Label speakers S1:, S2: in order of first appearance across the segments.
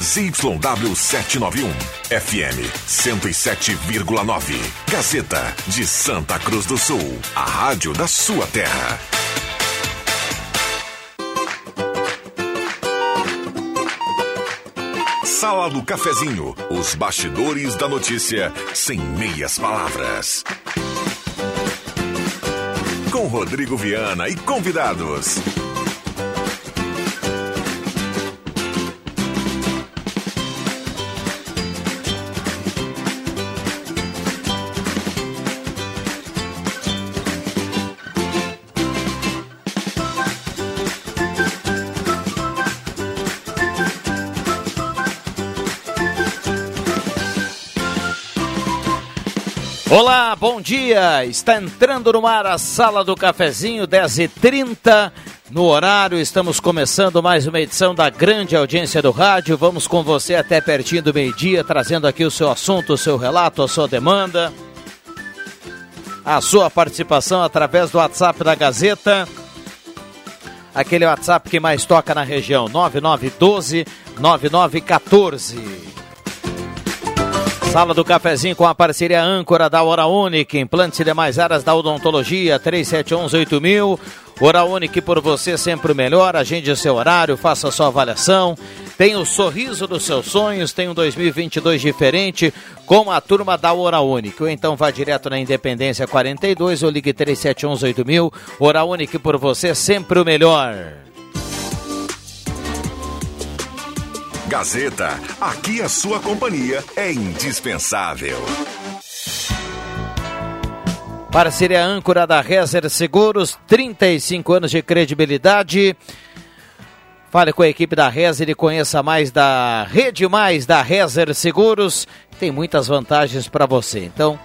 S1: ZYW 791, FM 107,9. Gazeta de Santa Cruz do Sul, a rádio da sua terra. Sala do Cafezinho, os bastidores da notícia sem meias palavras. Com Rodrigo Viana e convidados.
S2: Olá, bom dia! Está entrando no ar a Sala do Cafezinho, 10h30. No horário, estamos começando mais uma edição da grande audiência do rádio. Vamos com você até pertinho do meio-dia, trazendo aqui o seu assunto, o seu relato, a sua demanda. A sua participação através do WhatsApp da Gazeta. Aquele WhatsApp que mais toca na região, 9912 9914. Sala do Cafezinho com a parceria âncora da Hora Única, implantes e demais áreas da odontologia, 3711-8000. Hora Única por você sempre melhor, agende o seu horário, faça sua avaliação. Tem o sorriso dos seus sonhos, tem um 2022 diferente com a turma da Hora Única. Ou então vá direto na Independência 42 ou ligue 3711-8000. Hora Única por você sempre o melhor.
S1: Gazeta, aqui a sua companhia é indispensável.
S2: Parceria âncora da Rezer Seguros, 35 anos de credibilidade. Fale com a equipe da Rezer e conheça mais da Rede Mais da Rezer Seguros. Tem muitas vantagens para você. Então,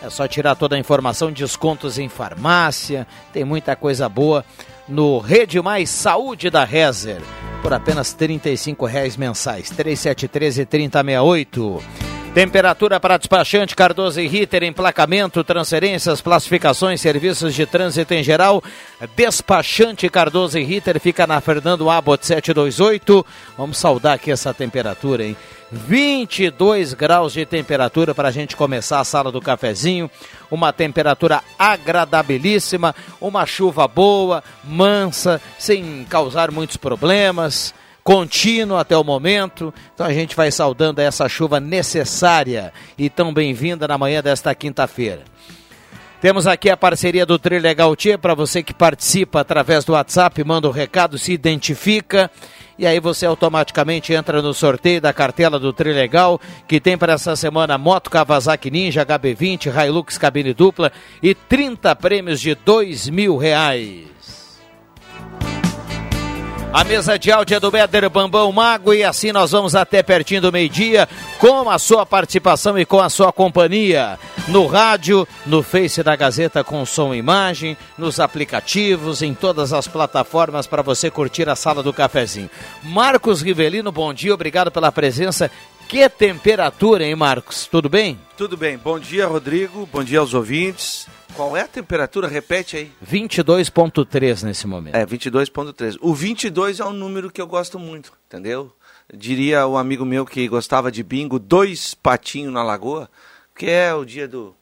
S2: é só tirar toda a informação, descontos em farmácia, tem muita coisa boa no Rede Mais Saúde da Rezer por apenas R$ 35,00 mensais. 3713 3068. Temperatura para despachante Cardoso e Ritter, emplacamento, transferências, classificações, serviços de trânsito em geral. Despachante Cardoso e Ritter fica na Fernando Abbott 728. Vamos saudar aqui essa temperatura, hein? 22 graus de temperatura para a gente começar a sala do cafezinho. Uma temperatura agradabilíssima, uma chuva boa, mansa, sem causar muitos problemas contínuo até o momento. Então a gente vai saudando essa chuva necessária e tão bem-vinda na manhã desta quinta-feira. Temos aqui a parceria do Trilegal Tia para você que participa através do WhatsApp, manda o um recado, se identifica e aí você automaticamente entra no sorteio da cartela do Trilegal, que tem para essa semana Moto Kawasaki Ninja HB20, Hilux cabine dupla e 30 prêmios de dois mil reais. A mesa de áudio é do Éder Bambão Mago e assim nós vamos até pertinho do meio-dia com a sua participação e com a sua companhia. No rádio, no Face da Gazeta com som e imagem, nos aplicativos, em todas as plataformas para você curtir a sala do cafezinho. Marcos Rivelino, bom dia, obrigado pela presença. Que temperatura, hein, Marcos? Tudo bem?
S3: Tudo bem. Bom dia, Rodrigo. Bom dia aos ouvintes. Qual é a temperatura? Repete aí.
S2: 22.3 nesse momento.
S3: É, 22.3. O 22 é um número que eu gosto muito, entendeu? Diria o um amigo meu que gostava de bingo, dois patinhos na lagoa, que é o dia do,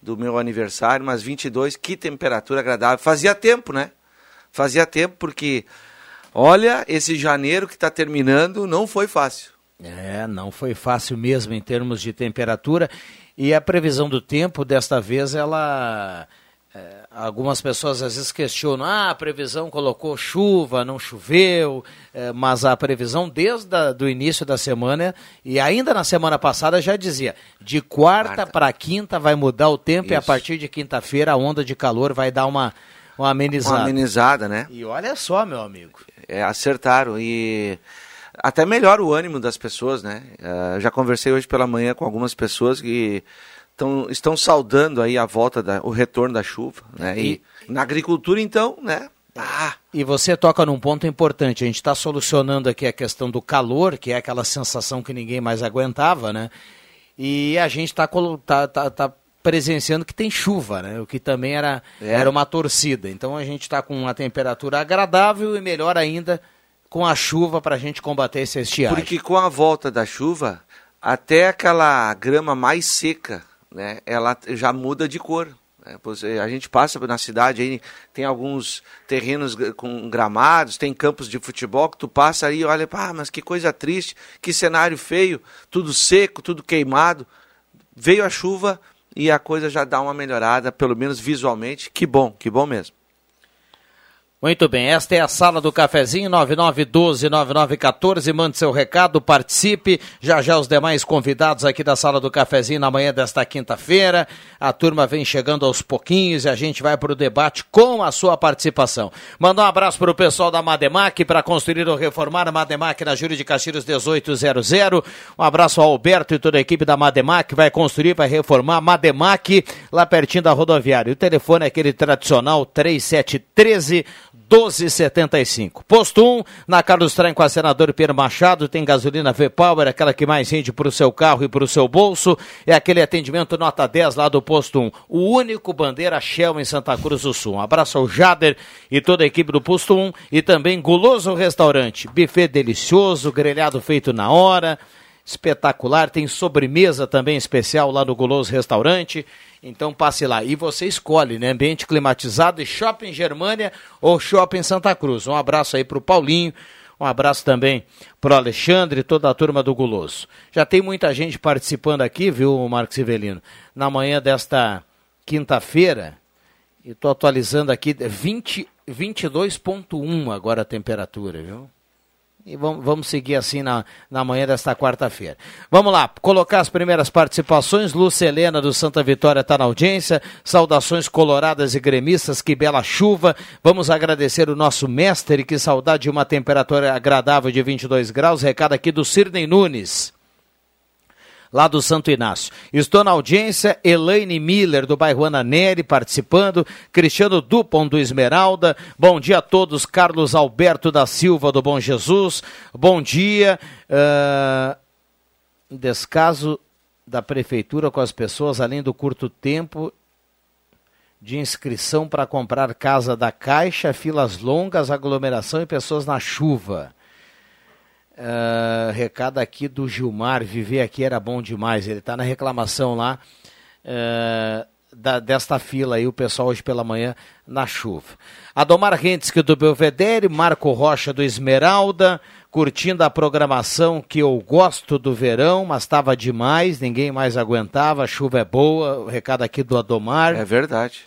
S3: do meu aniversário, mas 22, que temperatura agradável. Fazia tempo, né? Fazia tempo porque, olha, esse janeiro que está terminando não foi fácil.
S2: É, não foi fácil mesmo em termos de temperatura. E a previsão do tempo, desta vez, ela. É, algumas pessoas às vezes questionam: ah, a previsão colocou chuva, não choveu, é, mas a previsão desde o início da semana e ainda na semana passada já dizia: de quarta, quarta. para quinta vai mudar o tempo Isso. e a partir de quinta-feira a onda de calor vai dar uma, uma amenizada.
S3: Uma amenizada, né?
S2: E olha só, meu amigo.
S3: É, acertaram. E até melhora o ânimo das pessoas, né? Uh, já conversei hoje pela manhã com algumas pessoas que tão, estão saudando aí a volta, da, o retorno da chuva, né? E, e na agricultura, então, né?
S2: Ah. E você toca num ponto importante. A gente está solucionando aqui a questão do calor, que é aquela sensação que ninguém mais aguentava, né? E a gente está tá, tá, tá presenciando que tem chuva, né? O que também era, é. era uma torcida. Então a gente está com uma temperatura agradável e melhor ainda com a chuva para a gente combater esse estiagem.
S3: Porque com a volta da chuva, até aquela grama mais seca, né, ela já muda de cor. Né? A gente passa na cidade aí, tem alguns terrenos com gramados, tem campos de futebol que tu passa aí e olha, ah, mas que coisa triste, que cenário feio, tudo seco, tudo queimado. Veio a chuva e a coisa já dá uma melhorada, pelo menos visualmente. Que bom, que bom mesmo.
S2: Muito bem, esta é a sala do cafezinho 9912-9914. Mande seu recado, participe. Já já os demais convidados aqui da sala do cafezinho na manhã desta quinta-feira. A turma vem chegando aos pouquinhos e a gente vai para o debate com a sua participação. Manda um abraço para o pessoal da Mademac para construir ou reformar a Mademac na Júlia de Castilhos 1800. Um abraço ao Alberto e toda a equipe da Mademac. Vai construir, vai reformar a Mademac lá pertinho da rodoviária. O telefone é aquele tradicional 3713 12,75. Posto 1, na Carlos Traem com a senador Pedro Machado, tem gasolina V-Power, aquela que mais rende para o seu carro e para o seu bolso. É aquele atendimento nota 10 lá do Posto 1. O único bandeira Shell em Santa Cruz do Sul. Um abraço ao Jader e toda a equipe do Posto 1 e também Guloso Restaurante. Buffet delicioso, grelhado feito na hora espetacular. Tem sobremesa também especial lá no Guloso Restaurante. Então passe lá. E você escolhe, né? Ambiente climatizado e Shopping Germânia ou Shopping Santa Cruz. Um abraço aí para o Paulinho. Um abraço também para o Alexandre e toda a turma do Guloso. Já tem muita gente participando aqui, viu, Marcos Sivelino? Na manhã desta quinta-feira, e estou atualizando aqui, 20, 22,1 agora a temperatura, viu? E vamos, vamos seguir assim na, na manhã desta quarta-feira. Vamos lá, colocar as primeiras participações. Lúcia Helena do Santa Vitória está na audiência. Saudações coloradas e gremistas, que bela chuva. Vamos agradecer o nosso mestre, que saudade de uma temperatura agradável de 22 graus. Recado aqui do Cirnei Nunes lá do Santo Inácio. Estou na audiência, Elaine Miller, do bairro Ana Neri, participando, Cristiano Dupont, do Esmeralda, bom dia a todos, Carlos Alberto da Silva, do Bom Jesus, bom dia, uh, descaso da prefeitura com as pessoas, além do curto tempo de inscrição para comprar casa da Caixa, filas longas, aglomeração e pessoas na chuva. Uh, recado aqui do Gilmar, viver aqui era bom demais. Ele está na reclamação lá uh, da, desta fila aí, o pessoal hoje pela manhã na chuva. Adomar Rentes do Belvedere, Marco Rocha do Esmeralda, curtindo a programação que eu gosto do verão, mas estava demais, ninguém mais aguentava, a chuva é boa. O recado aqui do Adomar.
S3: É verdade.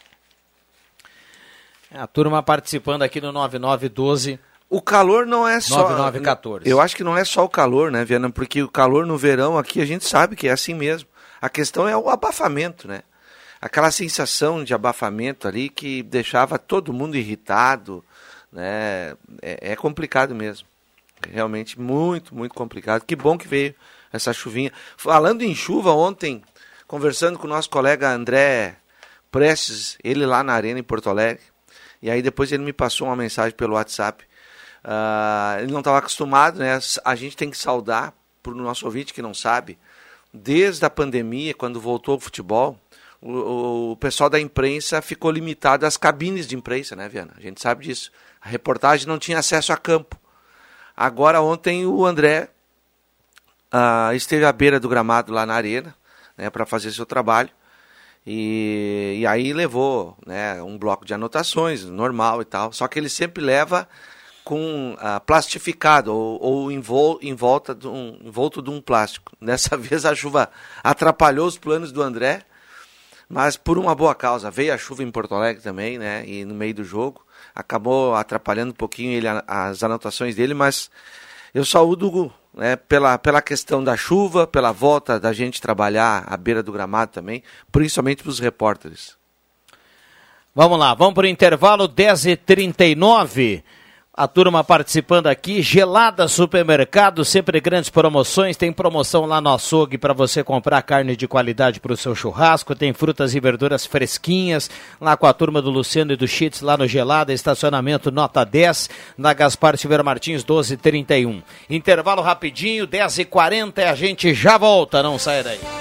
S2: A turma participando aqui no 9912
S3: o calor não é só.
S2: 9914.
S3: Eu acho que não é só o calor, né, Viana? Porque o calor no verão aqui a gente sabe que é assim mesmo. A questão é o abafamento, né? Aquela sensação de abafamento ali que deixava todo mundo irritado, né? É, é complicado mesmo. Realmente muito, muito complicado. Que bom que veio essa chuvinha. Falando em chuva, ontem, conversando com o nosso colega André Prestes, ele lá na Arena em Porto Alegre, e aí depois ele me passou uma mensagem pelo WhatsApp Uh, ele não estava acostumado, né? A gente tem que saudar para o nosso ouvinte que não sabe. Desde a pandemia, quando voltou o futebol, o, o, pessoal da imprensa ficou limitado às cabines de imprensa, né, Viana? A gente sabe disso. A reportagem não tinha acesso a campo. Agora, ontem, o André uh, esteve à beira do gramado lá na arena, né, para fazer seu trabalho. E, e aí levou né, um bloco de anotações, normal e tal. Só que ele sempre leva com uh, plastificado ou, ou em, vol, em volta de um, envolto de um plástico. Dessa vez a chuva atrapalhou os planos do André, mas por uma boa causa. Veio a chuva em Porto Alegre também, né? E no meio do jogo acabou atrapalhando um pouquinho ele, as anotações dele, mas eu saúdo né, pela, pela questão da chuva, pela volta da gente trabalhar à beira do gramado também, principalmente para os repórteres.
S2: Vamos lá, vamos para o intervalo 10h39. A turma participando aqui, Gelada Supermercado, sempre grandes promoções. Tem promoção lá no açougue para você comprar carne de qualidade para o seu churrasco. Tem frutas e verduras fresquinhas lá com a turma do Luciano e do Chits lá no Gelada. Estacionamento nota 10 na Gaspar Silveira Martins 1231. Intervalo rapidinho, 10h40 e a gente já volta. Não sai daí.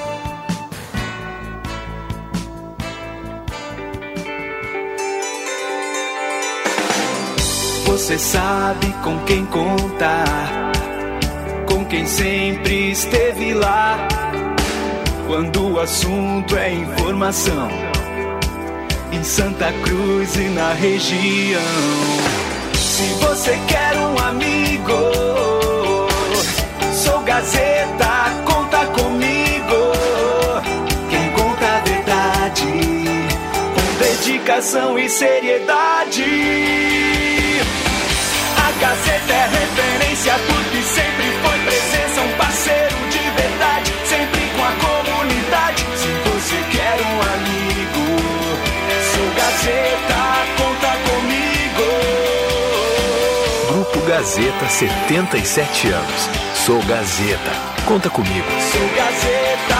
S4: Você sabe com quem contar, com quem sempre esteve lá. Quando o assunto é informação, em Santa Cruz e na região. Se você quer um amigo, sou Gazeta, conta comigo. Quem conta a verdade, com dedicação e seriedade. Gazeta é referência porque sempre foi presença, um parceiro de verdade, sempre com a comunidade. Se você quer um amigo, sou Gazeta, conta comigo.
S5: Grupo Gazeta, 77 anos. Sou Gazeta, conta comigo.
S4: Sou Gazeta,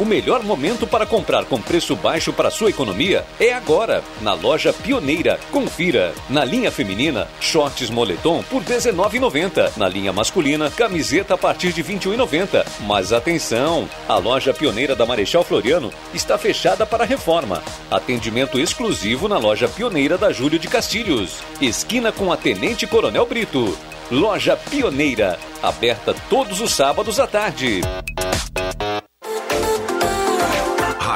S6: O melhor momento para comprar com preço baixo para sua economia é agora, na loja Pioneira. Confira. Na linha feminina, shorts moletom por R$19,90. Na linha masculina, camiseta a partir de R$21,90. Mas atenção! A loja Pioneira da Marechal Floriano está fechada para reforma. Atendimento exclusivo na loja Pioneira da Júlio de Castilhos. Esquina com a Tenente Coronel Brito. Loja Pioneira, aberta todos os sábados à tarde.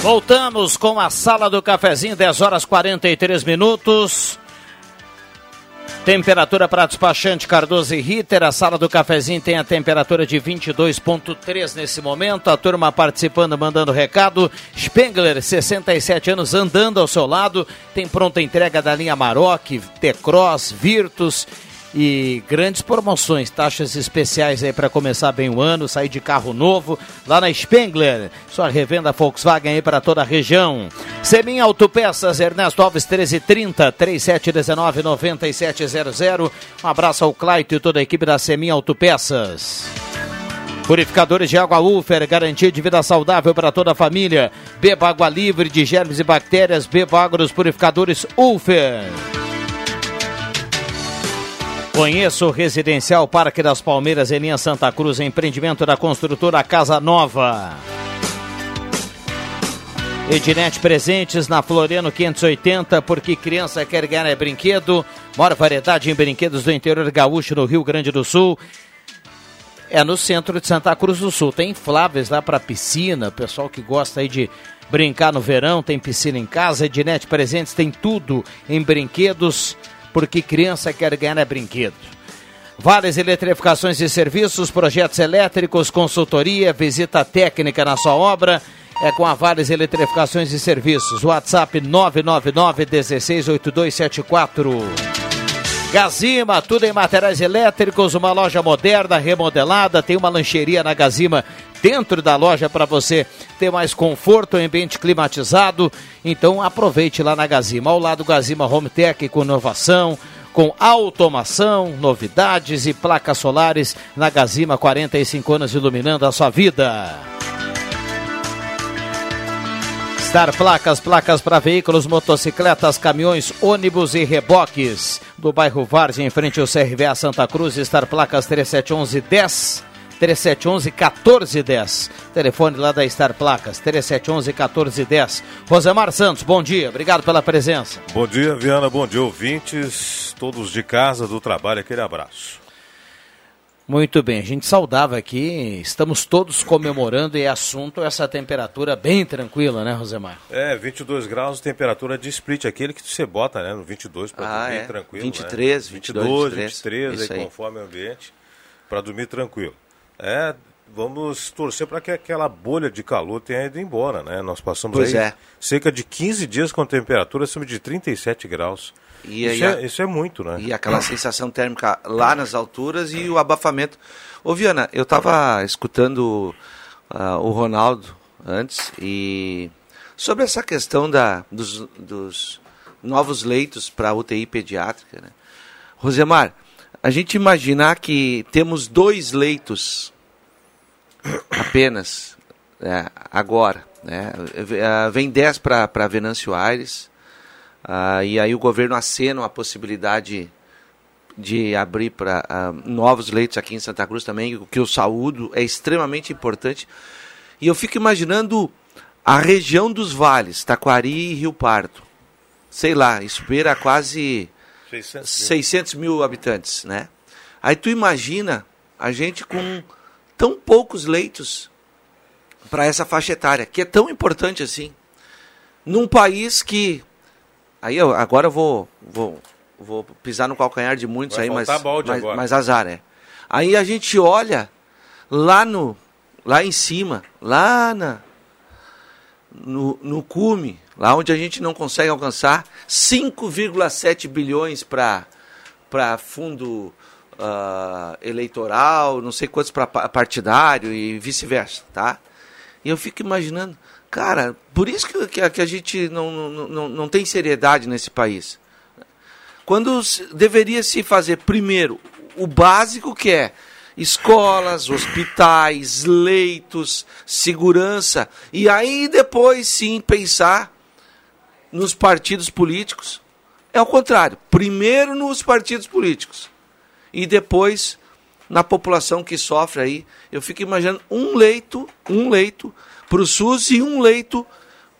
S2: Voltamos com a Sala do Cafezinho, 10 horas 43 minutos. Temperatura para despachante Cardoso e Ritter. A sala do cafezinho tem a temperatura de 22,3 nesse momento. A turma participando, mandando recado. Spengler, 67 anos, andando ao seu lado. Tem pronta entrega da linha Maroc, T-Cross, Virtus e grandes promoções, taxas especiais aí para começar bem o ano, sair de carro novo lá na Spengler. Sua revenda Volkswagen aí para toda a região. Semin Autopeças, Ernesto Alves 1330 3719 9700. Um abraço ao Claito e toda a equipe da Semin Autopeças. Purificadores de água Ufer, garantia de vida saudável para toda a família. Beba água livre de germes e bactérias. Beba água dos purificadores Ufer. Conheça o Residencial Parque das Palmeiras em linha Santa Cruz, empreendimento da construtora Casa Nova. Ednet Presentes na Floriano 580, porque criança quer ganhar é brinquedo. Maior variedade em brinquedos do interior gaúcho no Rio Grande do Sul. É no centro de Santa Cruz do Sul. Tem infláveis lá para piscina, pessoal que gosta aí de brincar no verão, tem piscina em casa, Ednet Presentes tem tudo em brinquedos, porque criança quer ganhar é brinquedo. Vales Eletrificações e Serviços, projetos elétricos, consultoria, visita técnica na sua obra. É com a Vales Eletrificações e Serviços. WhatsApp 999 168274. Gazima, tudo em materiais elétricos, uma loja moderna, remodelada, tem uma lancheria na Gazima dentro da loja para você ter mais conforto, ambiente climatizado. Então aproveite lá na Gazima, ao lado Gazima Home Tech com inovação, com automação, novidades e placas solares na Gazima, 45 anos iluminando a sua vida. Star Placas, placas para veículos, motocicletas, caminhões, ônibus e reboques. Do bairro Várzea, em frente ao CRVA Santa Cruz, Star Placas 3711 10 3711 1410. Telefone lá da Star Placas, 3711 1410. Rosemar Santos, bom dia, obrigado pela presença.
S7: Bom dia, Viana, bom dia, ouvintes, todos de casa, do trabalho, aquele abraço.
S2: Muito bem, a gente saudava aqui, estamos todos comemorando e assunto essa temperatura bem tranquila, né, Rosemar?
S7: É, 22 graus, temperatura de split, aquele que você bota, né, no 22 para
S3: Ah,
S7: dormir
S3: é.
S7: tranquilo.
S3: 23,
S7: né?
S3: 22,
S7: 22,
S3: 23,
S7: 23,
S3: isso
S7: aí,
S3: aí.
S7: conforme o ambiente, para dormir tranquilo. É, vamos torcer para que aquela bolha de calor tenha ido embora, né? Nós passamos
S3: Pois
S7: aí
S3: é.
S7: cerca de 15 dias com temperatura acima de 37 graus.
S3: E
S7: isso,
S3: aí
S7: é, isso é muito, né?
S3: E aquela sensação térmica lá nas alturas e o abafamento. Ô Viana, eu estava escutando ah, o Ronaldo antes e sobre essa questão da, dos, dos novos leitos para UTI pediátrica. Né? Rosemar, a gente imaginar que temos dois leitos apenas né, agora. Né? Vem 10 para Venâncio Aires. Ah, e aí o governo acena a possibilidade de abrir para novos leitos aqui em Santa Cruz também, o que eu saúdo, é extremamente importante. E eu fico imaginando a região dos vales, Taquari e Rio Pardo. Sei lá, isso beira quase
S7: 600 mil.
S3: 600 mil habitantes, né? Aí tu imagina a gente com tão poucos leitos para essa faixa etária, que é tão importante assim, num país que aí eu, agora eu vou vou vou pisar no calcanhar de muitos
S7: Vai
S3: aí, mas mas, mas azar é. Aí a gente olha lá no lá em cima, lá na no, no cume, lá onde a gente não consegue alcançar 5,7 bilhões para para fundo ah, eleitoral, não sei quantos para partidário e vice-versa, tá? E eu fico imaginando, cara, por isso que, que, a, que a gente não, não, não, não tem seriedade nesse país. Quando deveria se fazer primeiro o básico que é escolas, hospitais, leitos, segurança, e aí depois sim pensar nos partidos políticos. É o contrário. Primeiro nos partidos políticos e depois na população que sofre aí. Eu fico imaginando um leito, um leito para o SUS e um leito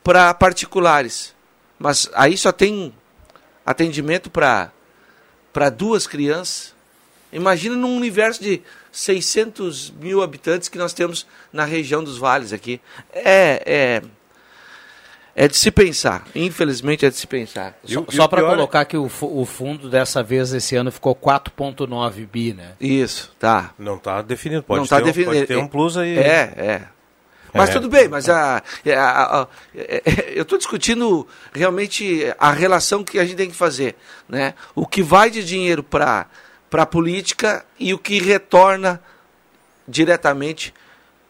S3: para particulares. Mas aí só tem atendimento para para duas crianças. Imagina num universo de 600 mil habitantes que nós temos na região dos vales aqui. É, é, é de se pensar. Infelizmente é de se pensar.
S7: E
S2: Só,
S7: e
S2: só para
S7: é-
S2: colocar que o, o fundo dessa vez, esse ano, ficou 4,9 bi, né?
S3: Isso, tá.
S7: Não está definido, pode,
S3: não tá
S7: ter, um-
S3: definido.
S7: pode ter um plus aí.
S3: É, é. Mas
S7: É.
S3: tudo bem, mas a, a- a- a- é- eu estou discutindo realmente a relação que a gente tem que fazer. Né? O que vai de dinheiro para a política e o que retorna diretamente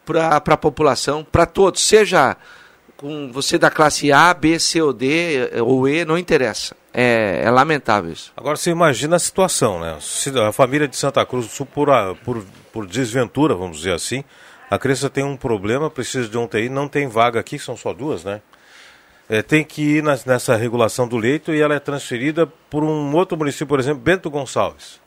S3: para a população, para todos, seja com você da classe A, B, C ou D ou E, não interessa. É, é lamentável isso.
S7: Agora você imagina a situação, né? Se a família de Santa Cruz do Sul, por, por, por desventura, vamos dizer assim, a criança tem um problema, precisa de um TI, não tem vaga aqui, são só duas, né? É, tem que ir nas- nessa regulação do leito e ela é transferida por um outro município, por exemplo, Bento Gonçalves.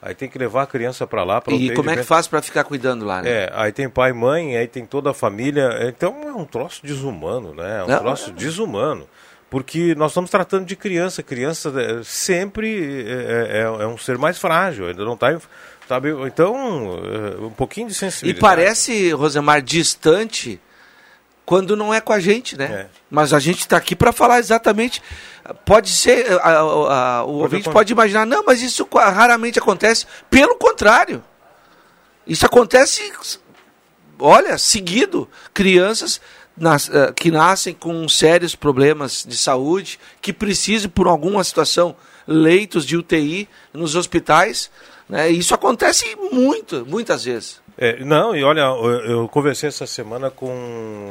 S7: Aí tem que levar a criança para lá. Pra
S3: E como é que faz para ficar cuidando lá? Né?
S7: É, aí tem pai e mãe, aí tem toda a família. Então é um troço desumano, né? É um
S3: Não,
S7: troço desumano. porque nós estamos tratando de criança. Criança é, sempre é, é, é um ser mais frágil, ainda não está. Sabe? Então, é, um pouquinho de
S3: E
S7: sensibilidade.
S3: parece, Rosemar, distante quando não é com a gente, né?
S7: É.
S3: Mas a gente está aqui para falar exatamente. Pode ser, a- a- a- o ouvinte
S7: acon-
S3: pode imaginar, não, mas isso raramente acontece. Pelo contrário, isso acontece, olha, seguido. Crianças nas- eh, que nascem com sérios problemas de saúde, que precisam, por alguma situação, leitos de UTI nos hospitais. Né? Isso acontece muito, muitas vezes.
S7: É, não, e olha, eu, eu conversei essa semana com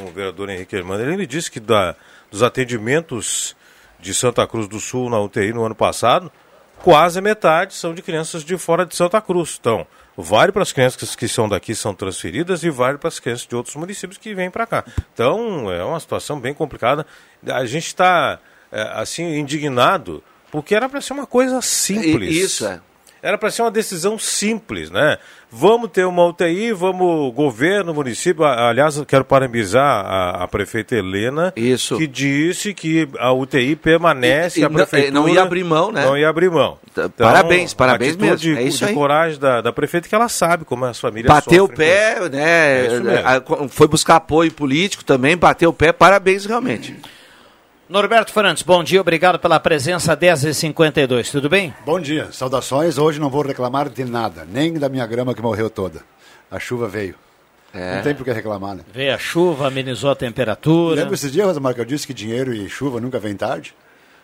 S7: o vereador Henrique Hermano. Ele me disse que da, dos atendimentos de Santa Cruz do Sul na UTI no ano passado, quase metade são de crianças de fora de Santa Cruz. Então, vale para as crianças que são daqui são transferidas e vale para as crianças de outros municípios que vêm para cá. Então, é uma situação bem complicada. A gente está, é, assim, indignado, porque era para ser uma coisa simples.
S3: Isso é.
S7: Era para ser uma decisão simples, né? Vamos ter uma UTI, vamos, governo, município. Aliás, eu quero parabenizar a, a prefeita Helena,
S3: Isso.
S7: que disse que a UTI permanece,
S3: E- e
S7: a
S3: não-
S7: prefeitura...
S3: é, não ia abrir mão, né?
S7: Não ia abrir mão.
S3: Tá, parabéns, parabéns
S7: atitude
S3: mesmo, é
S7: De,
S3: isso
S7: de
S3: aí.
S7: coragem da, da prefeita, que ela sabe como as famílias
S3: Bateu o pé, né?
S7: É
S3: Foi buscar apoio político também, bateu o pé, parabéns realmente.
S2: Norberto Fernandes, bom dia, obrigado pela presença, 10h52, tudo bem?
S8: Bom dia, saudações. Hoje não vou reclamar de nada, nem da minha grama que morreu toda. A chuva veio.
S3: É.
S8: Não tem por que reclamar, né?
S2: Veio a chuva, amenizou a temperatura.
S8: Lembra esses dias, Rosemar, que eu disse que dinheiro e chuva nunca vem tarde?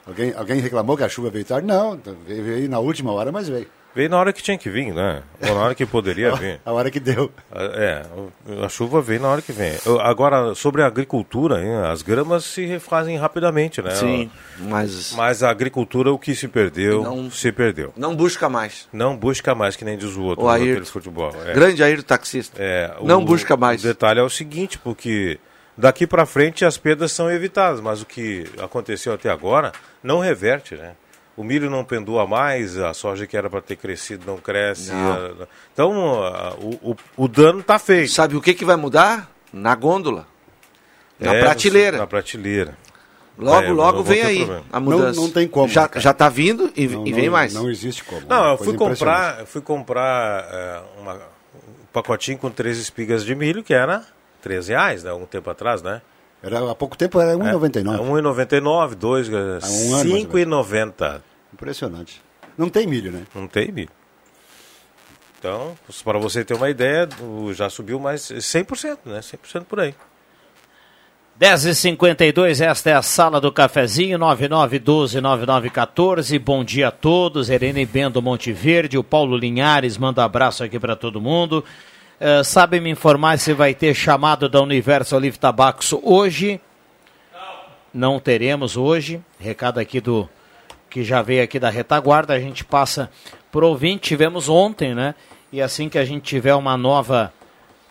S8: Alguém, alguém reclamou que a chuva veio tarde? Não, veio, veio na última hora, mas veio.
S7: Veio na hora que tinha que vir, né? Ou na hora que poderia vir.
S8: A hora que deu.
S7: É, o- a chuva vem na hora que vem. Eu- Agora, sobre a agricultura, hein, as gramas se refazem rapidamente, né?
S3: Sim, mas
S7: Mas a agricultura, o que se perdeu,
S3: Não-
S7: se perdeu.
S3: não busca mais.
S7: Não busca mais, que nem diz o outro,
S3: O Ayrton.
S7: futebol. É.
S3: Grande Ayrton taxista.
S7: É, o-
S3: não busca mais.
S7: O detalhe é o seguinte, porque daqui para frente as perdas são evitadas, mas o que aconteceu até agora não reverte, né? O milho não pendua mais, a soja que era para ter crescido não cresce.
S3: Não.
S7: então, a- o, o, o dano está feito.
S3: Sabe o que, que vai mudar? Na gôndola. Na
S7: É,
S3: prateleira.
S7: Na prateleira.
S3: Logo,
S7: É,
S3: logo vem aí
S7: problema.
S3: a mudança.
S8: Não- não tem como,
S3: Já,
S8: cara?
S3: já tá vindo e,
S8: Não-
S3: e vem
S8: não-
S3: mais.
S8: Não existe como.
S7: Não, eu fui comprar, eu fui comprar é, uma- um pacotinho com três espigas de milho, que era 13 reais, né? Um tempo atrás, né?
S8: Era, há pouco tempo era 1,99.
S7: É, 1,99, 2,
S8: um ano, mais ou menos.
S7: 5,90.
S8: Impressionante. Não tem milho, né?
S7: Não tem milho. Então, para você ter uma ideia, já subiu mais 100%, né? 100% por aí.
S2: 10h52, esta é a sala do cafezinho, 9912-9914. Bom dia a todos. Irene Bendo Monteverde, o Paulo Linhares manda abraço aqui para todo mundo. Eh, sabe me informar se vai ter chamado da Universo Olive Tabacos hoje? Não teremos hoje. Recado aqui do que já veio aqui da retaguarda. A gente passa pro ouvinte. Tivemos ontem, né? E assim que a gente tiver uma nova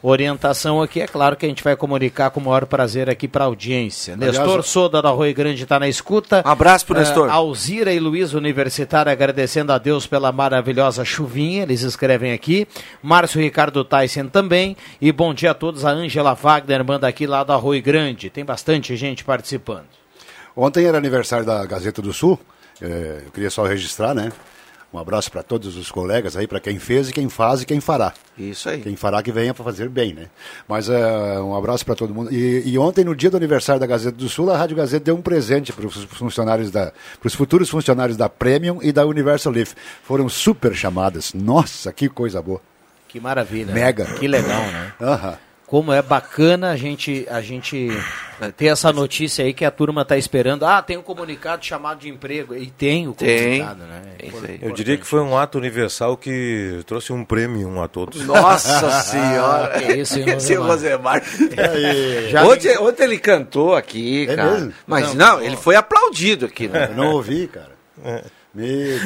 S2: orientação aqui, é claro que a gente vai comunicar com o maior prazer aqui para a audiência.
S8: Aliás,
S2: Nestor Soda da Rui Grande está na escuta.
S3: Abraço pro
S2: Eh,
S3: Nestor.
S2: Alzira e Luiz Universitário agradecendo a Deus pela maravilhosa chuvinha, eles escrevem aqui. Márcio Ricardo Tyson também. E bom dia a todos. A Ângela Wagner manda aqui lá da Rui Grande. Tem bastante gente participando.
S8: Ontem era aniversário da Gazeta do Sul. É, eu queria só registrar, né? Um abraço para todos os colegas aí, para quem fez e quem faz e quem fará.
S3: Isso aí.
S8: Quem fará que venha para fazer bem, né? Mas é, um abraço para todo mundo. E, e ontem, no dia do aniversário da Gazeta do Sul, a Rádio Gazeta deu um presente para os funcionários da, para os futuros funcionários da Premium e da Universal Life. Foram super chamadas. Nossa, que coisa boa.
S2: Que maravilha.
S8: Mega.
S2: Que legal, né?
S8: Aham.
S2: Como é bacana a gente, a gente ter essa notícia aí que a turma está esperando. Ah, tem um comunicado chamado de emprego. E tem o
S3: Tem.
S2: comunicado, né?
S3: É isso.
S7: Eu diria que foi um ato universal que trouxe um prêmio a todos.
S3: Nossa senhora.
S2: Que isso, hein,
S3: Esse
S2: Rosemar?
S3: Rosemar.
S2: Já
S3: Ontem, ontem ele cantou aqui,
S8: É
S3: cara.
S8: mesmo?
S3: Mas não, ele foi aplaudido aqui, né?
S8: Eu não ouvi, cara. Deus.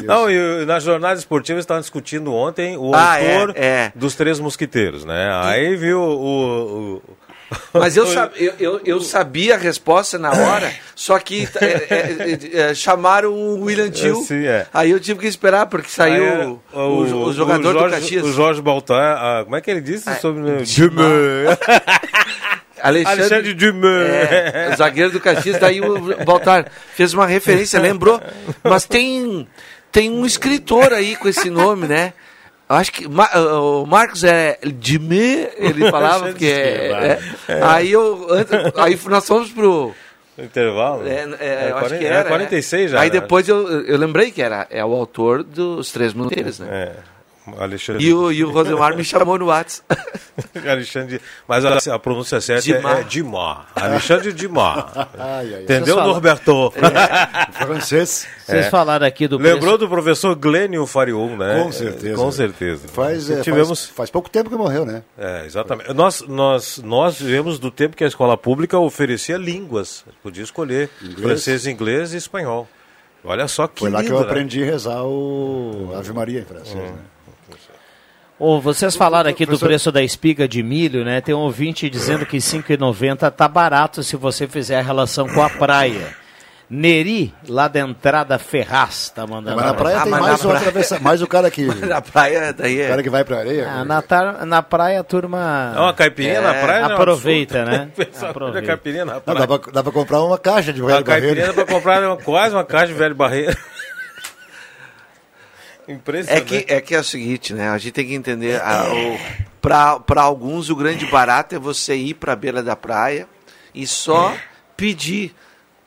S7: Não, e na jornada esportiva estavam discutindo ontem o
S3: Ah,
S7: autor
S3: é, é.
S7: dos Três Mosquiteiros, né? Aí viu o... o-
S3: Mas eu, sab- eu, eu, eu sabia a resposta na hora, só que é, é, é, chamaram o William Tio.
S7: É.
S3: Aí eu tive que esperar, porque saiu
S7: Aí,
S3: o, o, o jogador
S7: Jorge,
S3: do Caxias.
S7: O Jorge Baltar, ah, como é que ele disse sobre o
S3: Time. Alexandre,
S7: Alexandre Dumas.
S3: É, zagueiro do Caxias, daí o Baltar fez uma referência, lembrou. Mas tem, tem um escritor aí com esse nome, né? Acho que o Marcos é de me, ele falava, porque é, é. Aí, eu, aí nós fomos pro.
S7: Intervalo?
S3: É, é, acho
S7: 40
S3: que era.
S7: 46
S3: é.
S7: já.
S3: Aí
S7: né?
S3: depois eu, eu lembrei que era é o autor dos Três Minuteiros, né?
S7: É. Alexandre.
S3: E o, e o Rosemar me chamou no WhatsApp.
S7: Alexandre. Mas a, a pronúncia certa é-
S3: Dimar.
S7: é Dimar. Alexandre Dimar.
S8: Ai, ai.
S7: Entendeu,
S2: falam-
S7: Norberto?
S8: Francês.
S2: Vocês falaram aqui do
S7: Lembrou do professor Glênio Farion, né?
S8: Com certeza.
S7: Com certeza.
S8: Faz, é,
S7: Tivemos.
S8: faz, faz pouco tempo que morreu, né?
S7: É, exatamente. Nós, nós, nós vivemos do tempo que a escola pública oferecia línguas. Podia escolher francês, inglês e espanhol. Olha só que
S8: Foi lá que
S7: lindo,
S8: eu
S7: né?
S8: aprendi a rezar o Ave Maria em francês, né?
S2: Ô, vocês falaram aqui do preço da espiga de milho, né? Tem um ouvinte dizendo que 5,90 tá barato se você fizer a relação com a praia. Neri, lá da entrada Ferraz, tá mandando.
S8: Mas na praia
S3: Ah,
S8: tem
S3: mas
S8: mais
S3: na praia-
S8: mais o cara que,
S3: Na praia, daí
S8: o
S3: é.
S8: cara que vai pra areia.
S2: Ah, na, tar- na praia a turma
S7: É uma caipirinha na
S3: É,
S7: praia? não é um
S2: aproveita,
S7: absurdo.
S2: né?
S7: O pessoal
S2: Aproveita.
S7: caipirinha na
S8: Não,
S7: praia.
S8: dá, pra, dá pra comprar uma caixa de
S7: A
S8: velho
S7: caipirinha
S8: barreiro.
S7: dá pra comprar uma- quase uma caixa de velho barreiro.
S3: É
S7: Impressionante.
S3: que, é que é o seguinte, né? A gente tem que entender. Para alguns, o grande barato é você ir para a beira da praia e só pedir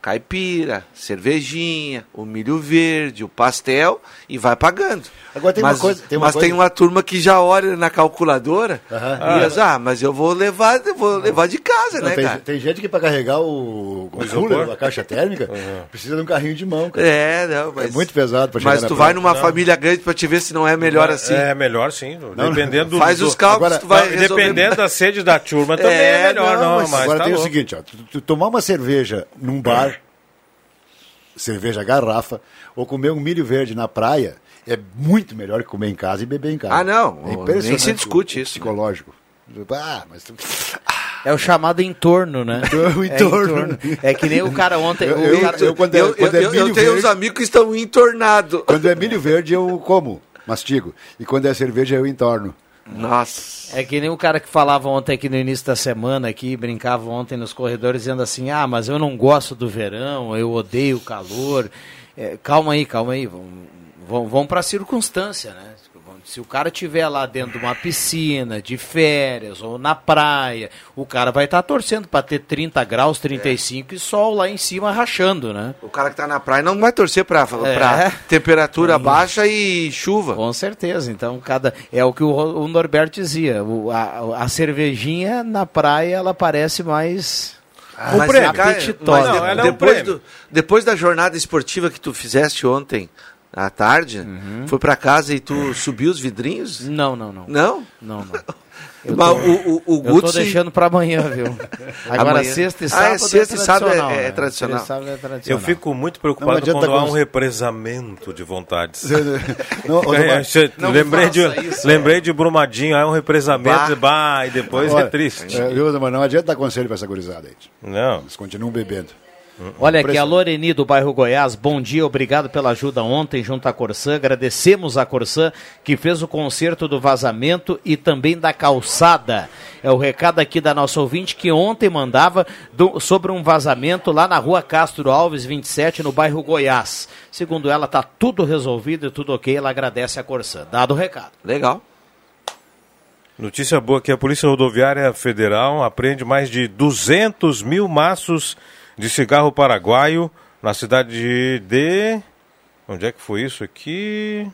S3: caipira, cervejinha, o milho verde, o pastel e vai pagando.
S8: Agora tem
S3: mas,
S8: uma coisa. Tem uma
S3: mas
S8: coisa...
S3: tem uma turma que já olha na calculadora
S8: Aham.
S3: e diz, ah, mas eu vou levar, eu vou levar de casa,
S8: Não,
S3: né,
S8: tem,
S3: cara?
S8: tem gente que para carregar o, o cooler, a caixa térmica, precisa de um carrinho de mão. Cara.
S3: É, não, mas,
S8: É muito pesado para chegar
S3: mas tu vai numa família grande para te ver se não é melhor assim.
S7: É melhor sim. dependendo do,
S3: Faz
S7: do-
S3: os cálculos,
S8: Agora,
S3: tu vai
S7: Não. Dependendo da sede da turma também é,
S3: É,
S7: melhor,
S3: não,
S7: não,
S3: mas
S7: mas
S8: Agora
S7: tá
S8: tem o seguinte, ó, tu, tu tomar uma cerveja num bar, cerveja garrafa, ou comer um milho verde na praia, é muito melhor que comer em casa e beber em casa.
S3: Ah, não,
S8: É
S3: nem
S8: impressionante
S3: se discute
S8: o
S3: isso, né?
S8: Psicológico. Ah, mas tu...
S2: É o chamado entorno, né?
S8: O
S2: É
S8: entorno.
S2: É que nem o cara ontem.
S8: Eu- eu-
S2: cara-
S8: eu- quando é-
S3: eu,
S8: quando é
S3: eu- tenho
S8: verde-
S3: uns amigos que estão entornados.
S8: Quando é milho verde, eu como, mastigo. E quando é cerveja, eu entorno.
S3: Nossa.
S2: É que nem o cara que falava ontem aqui no início da semana, aqui, brincava ontem nos corredores, dizendo assim, ah, mas eu não gosto do verão, eu odeio o calor. É, calma aí, calma aí, vamos, vamos, vamos para a circunstância, né? Se o cara tiver lá dentro de uma piscina, de férias, ou na praia, o cara vai estar torcendo para ter 30 graus, 35 e sol lá em cima rachando, né?
S3: O cara que tá na praia não vai torcer pra,
S2: É.
S3: temperatura baixa e chuva.
S2: Com certeza. Então, cada é o que o, o Norberto dizia. o- a, a cervejinha na praia ela parece mais prêmio.
S3: cara,
S2: apetitosa.
S7: Não, ela é um
S3: depois,
S7: prêmio.
S3: do, depois da jornada esportiva que tu fizeste ontem à tarde,
S2: Uhum.
S3: foi pra casa e tu subiu os vidrinhos?
S2: Não, não, não.
S3: Não?
S2: Não, não. Eu
S3: Mas
S2: tô,
S3: o, o, o
S2: eu tô deixando para amanhã, viu? Agora
S3: Amanhã.
S2: sexta e
S3: Ah,
S2: sábado
S3: é sexta e sábado é-
S2: tradicional,
S3: é
S2: né?
S3: tradicional.
S2: Sexta e sábado é
S7: Eu
S2: tradicional.
S7: fico muito
S8: Não
S7: preocupado
S8: adianta
S7: quando há um represamento de vontades.
S8: Não,
S7: É,
S3: Não
S7: lembrei, de,
S3: isso,
S7: lembrei de Brumadinho, aí um represamento, bah, e depois
S8: olha,
S7: é triste.
S8: é, Domar, não adianta dar conselho para essa gurizada aí.
S7: Não.
S8: Eles continuam bebendo.
S2: Olha aqui, a Loreni do bairro Goiás, bom dia, obrigado pela ajuda ontem junto à Corsã. Agradecemos a Corsã que fez o conserto do vazamento e também da calçada. É o recado aqui da nossa ouvinte que ontem mandava do- sobre um vazamento lá na rua Castro Alves 27, no bairro Goiás. Segundo ela, tá tudo resolvido e tudo ok. Ela agradece a Corsã. Dado o recado.
S3: Legal.
S7: Notícia boa que a Polícia Rodoviária Federal apreende mais de 200 mil maços de cigarro paraguaio na cidade de. Onde é que foi isso aqui?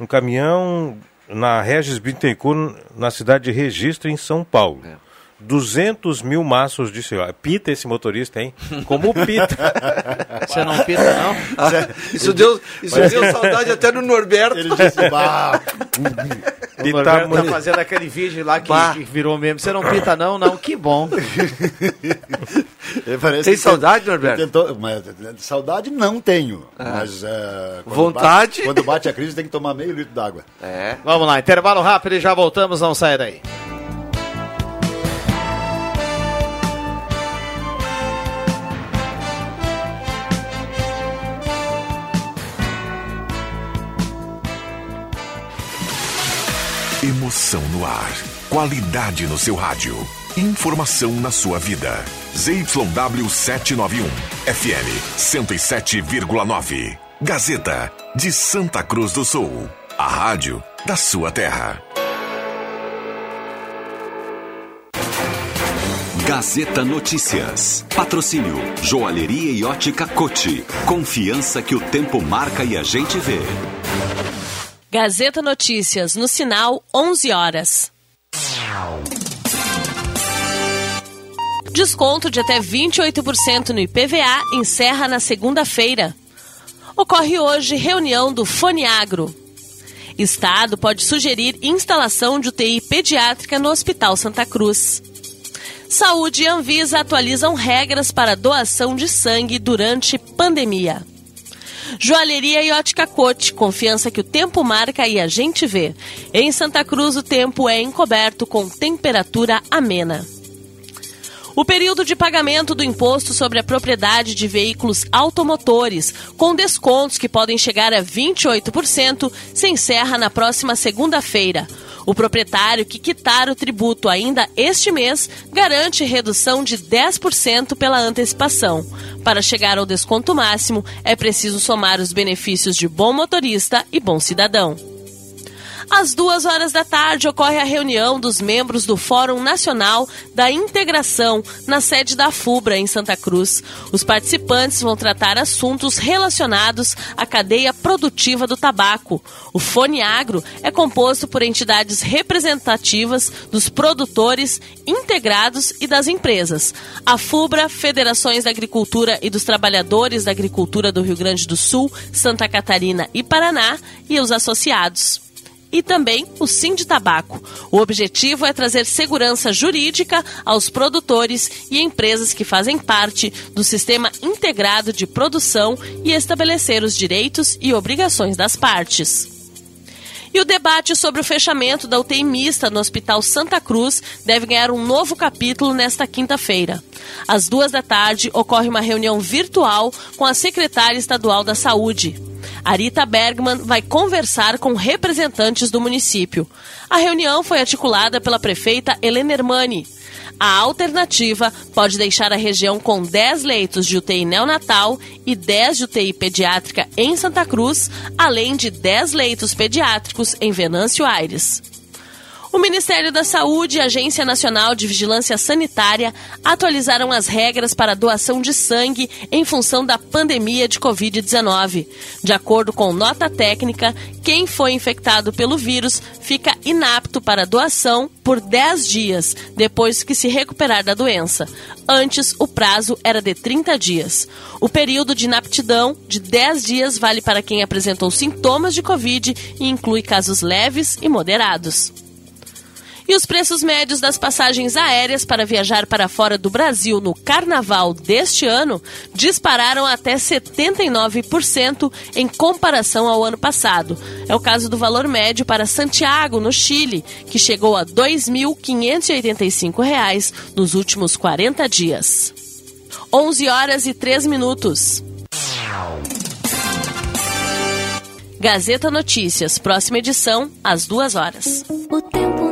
S7: Um caminhão na Regis Bittencourt, na cidade de Registro, em São Paulo.
S3: É.
S7: 200 mil maços de cigarro. Pita esse motorista, hein? Como pita.
S2: Você não pita, não?
S3: Ah, isso deu, isso deu saudade até no Norberto.
S8: Ele disse, bah,
S2: O
S7: Pita
S2: Norberto tá
S7: muito.
S2: fazendo aquele vídeo lá que,
S3: Bah.
S2: virou mesmo. Você não pita, não? Não, que bom.
S3: Tem
S8: que
S3: saudade, Norberto?
S8: tentou- mas, saudade não tenho. Mas é, quando
S3: Vontade?
S8: Bate, quando bate a crise tem que tomar meio litro d'água.
S3: É.
S2: Vamos lá, intervalo rápido e já voltamos, não saia daí.
S1: Emoção no ar. Qualidade no seu rádio. Informação na sua vida. ZYW 791. FM 107,9. Gazeta de Santa Cruz do Sul. A rádio da sua terra.
S9: Gazeta Notícias. Patrocínio Joalheria e Ótica Cote. Confiança que o tempo marca e a gente vê.
S10: Gazeta Notícias, no sinal 11 horas. Desconto de até 28% no IPVA encerra na segunda-feira. Ocorre hoje reunião do Foniagro. Estado pode sugerir instalação de UTI pediátrica no Hospital Santa Cruz. Saúde e Anvisa atualizam regras para doação de sangue durante pandemia. Joalheria e ótica Cote, confiança que o tempo marca e a gente vê. Em Santa Cruz o tempo é encoberto com temperatura amena. O período de pagamento do imposto sobre a propriedade de veículos automotores, com descontos que podem chegar a 28%, se encerra na próxima segunda-feira. O proprietário que quitar o tributo ainda este mês garante redução de 10% pela antecipação. Para chegar ao desconto máximo, é preciso somar os benefícios de bom motorista e bom cidadão. Às duas horas da tarde ocorre a reunião dos membros do Fórum Nacional da Integração na sede da FUBRA, em Santa Cruz. Os participantes vão tratar assuntos relacionados à cadeia produtiva do tabaco. O Fone Agro é composto por entidades representativas dos produtores, integrados e das empresas. A FUBRA, Federações da Agricultura e dos Trabalhadores da Agricultura do Rio Grande do Sul, Santa Catarina e Paraná e os associados e também o Sim de Tabaco. O objetivo é trazer segurança jurídica aos produtores e empresas que fazem parte do sistema integrado de produção e estabelecer os direitos e obrigações das partes. E o debate sobre o fechamento da UTI mista no Hospital Santa Cruz deve ganhar um novo capítulo nesta quinta-feira. Às duas da tarde, ocorre uma reunião virtual com a secretária estadual da Saúde. Arita Bergman vai conversar com representantes do município. A reunião foi articulada pela prefeita Helena Hermani. A alternativa pode deixar a região com 10 leitos de UTI neonatal e 10 de UTI pediátrica em Santa Cruz, além de 10 leitos pediátricos em Venâncio Aires. O Ministério da Saúde e a Agência Nacional de Vigilância Sanitária atualizaram as regras para doação de sangue em função da pandemia de Covid-19. De acordo com nota técnica, quem foi infectado pelo vírus fica inapto para doação por 10 dias depois que se recuperar da doença. Antes, o prazo era de 30 dias. O período de inaptidão de 10 dias vale para quem apresentou sintomas de Covid e inclui casos leves e moderados. E os preços médios das passagens aéreas para viajar para fora do Brasil no carnaval deste ano dispararam até 79% em comparação ao ano passado. É o caso do valor médio para Santiago, no Chile, que chegou a R$ 2.585 nos últimos 40 dias. 11 horas e 3 minutos. Gazeta Notícias, próxima edição, às duas horas.
S11: O tempo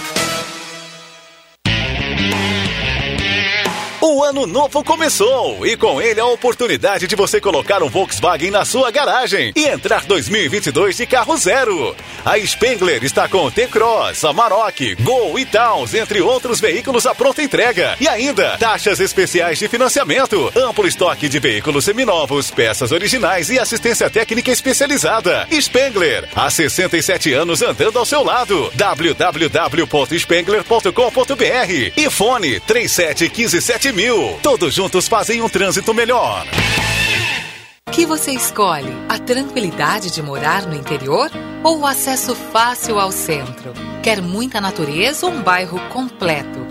S12: Ano novo começou e com ele a oportunidade de você colocar um Volkswagen na sua garagem e entrar 2022 de carro zero. A Spengler está com T-Cross, Amarok, Gol e Towns, entre outros veículos à pronta entrega. E ainda, taxas especiais de financiamento, amplo estoque de veículos seminovos, peças originais e assistência técnica especializada. Spengler, há 67 anos andando ao seu lado. www.spengler.com.br e fone 3715 Todos juntos fazem um trânsito melhor.
S13: que você escolhe? A tranquilidade de morar no interior ou o acesso fácil ao centro? Quer muita natureza ou um bairro completo?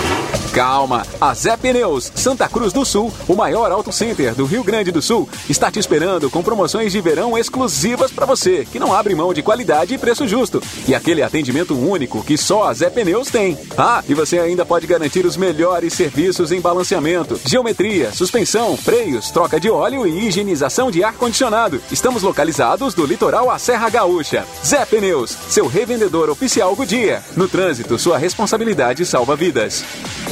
S14: Calma, a Zé Pneus, Santa Cruz do Sul, o maior auto center do Rio Grande do Sul, está te esperando com promoções de verão exclusivas para você, que não abre mão de qualidade e preço justo. E aquele atendimento único que só a Zé Pneus tem. Ah, e você ainda pode garantir os melhores serviços em balanceamento, geometria, suspensão, freios, troca de óleo e higienização de ar-condicionado. Estamos localizados do litoral à Serra Gaúcha. Zé Pneus, seu revendedor oficial Goodyear. No trânsito, sua responsabilidade salva vidas.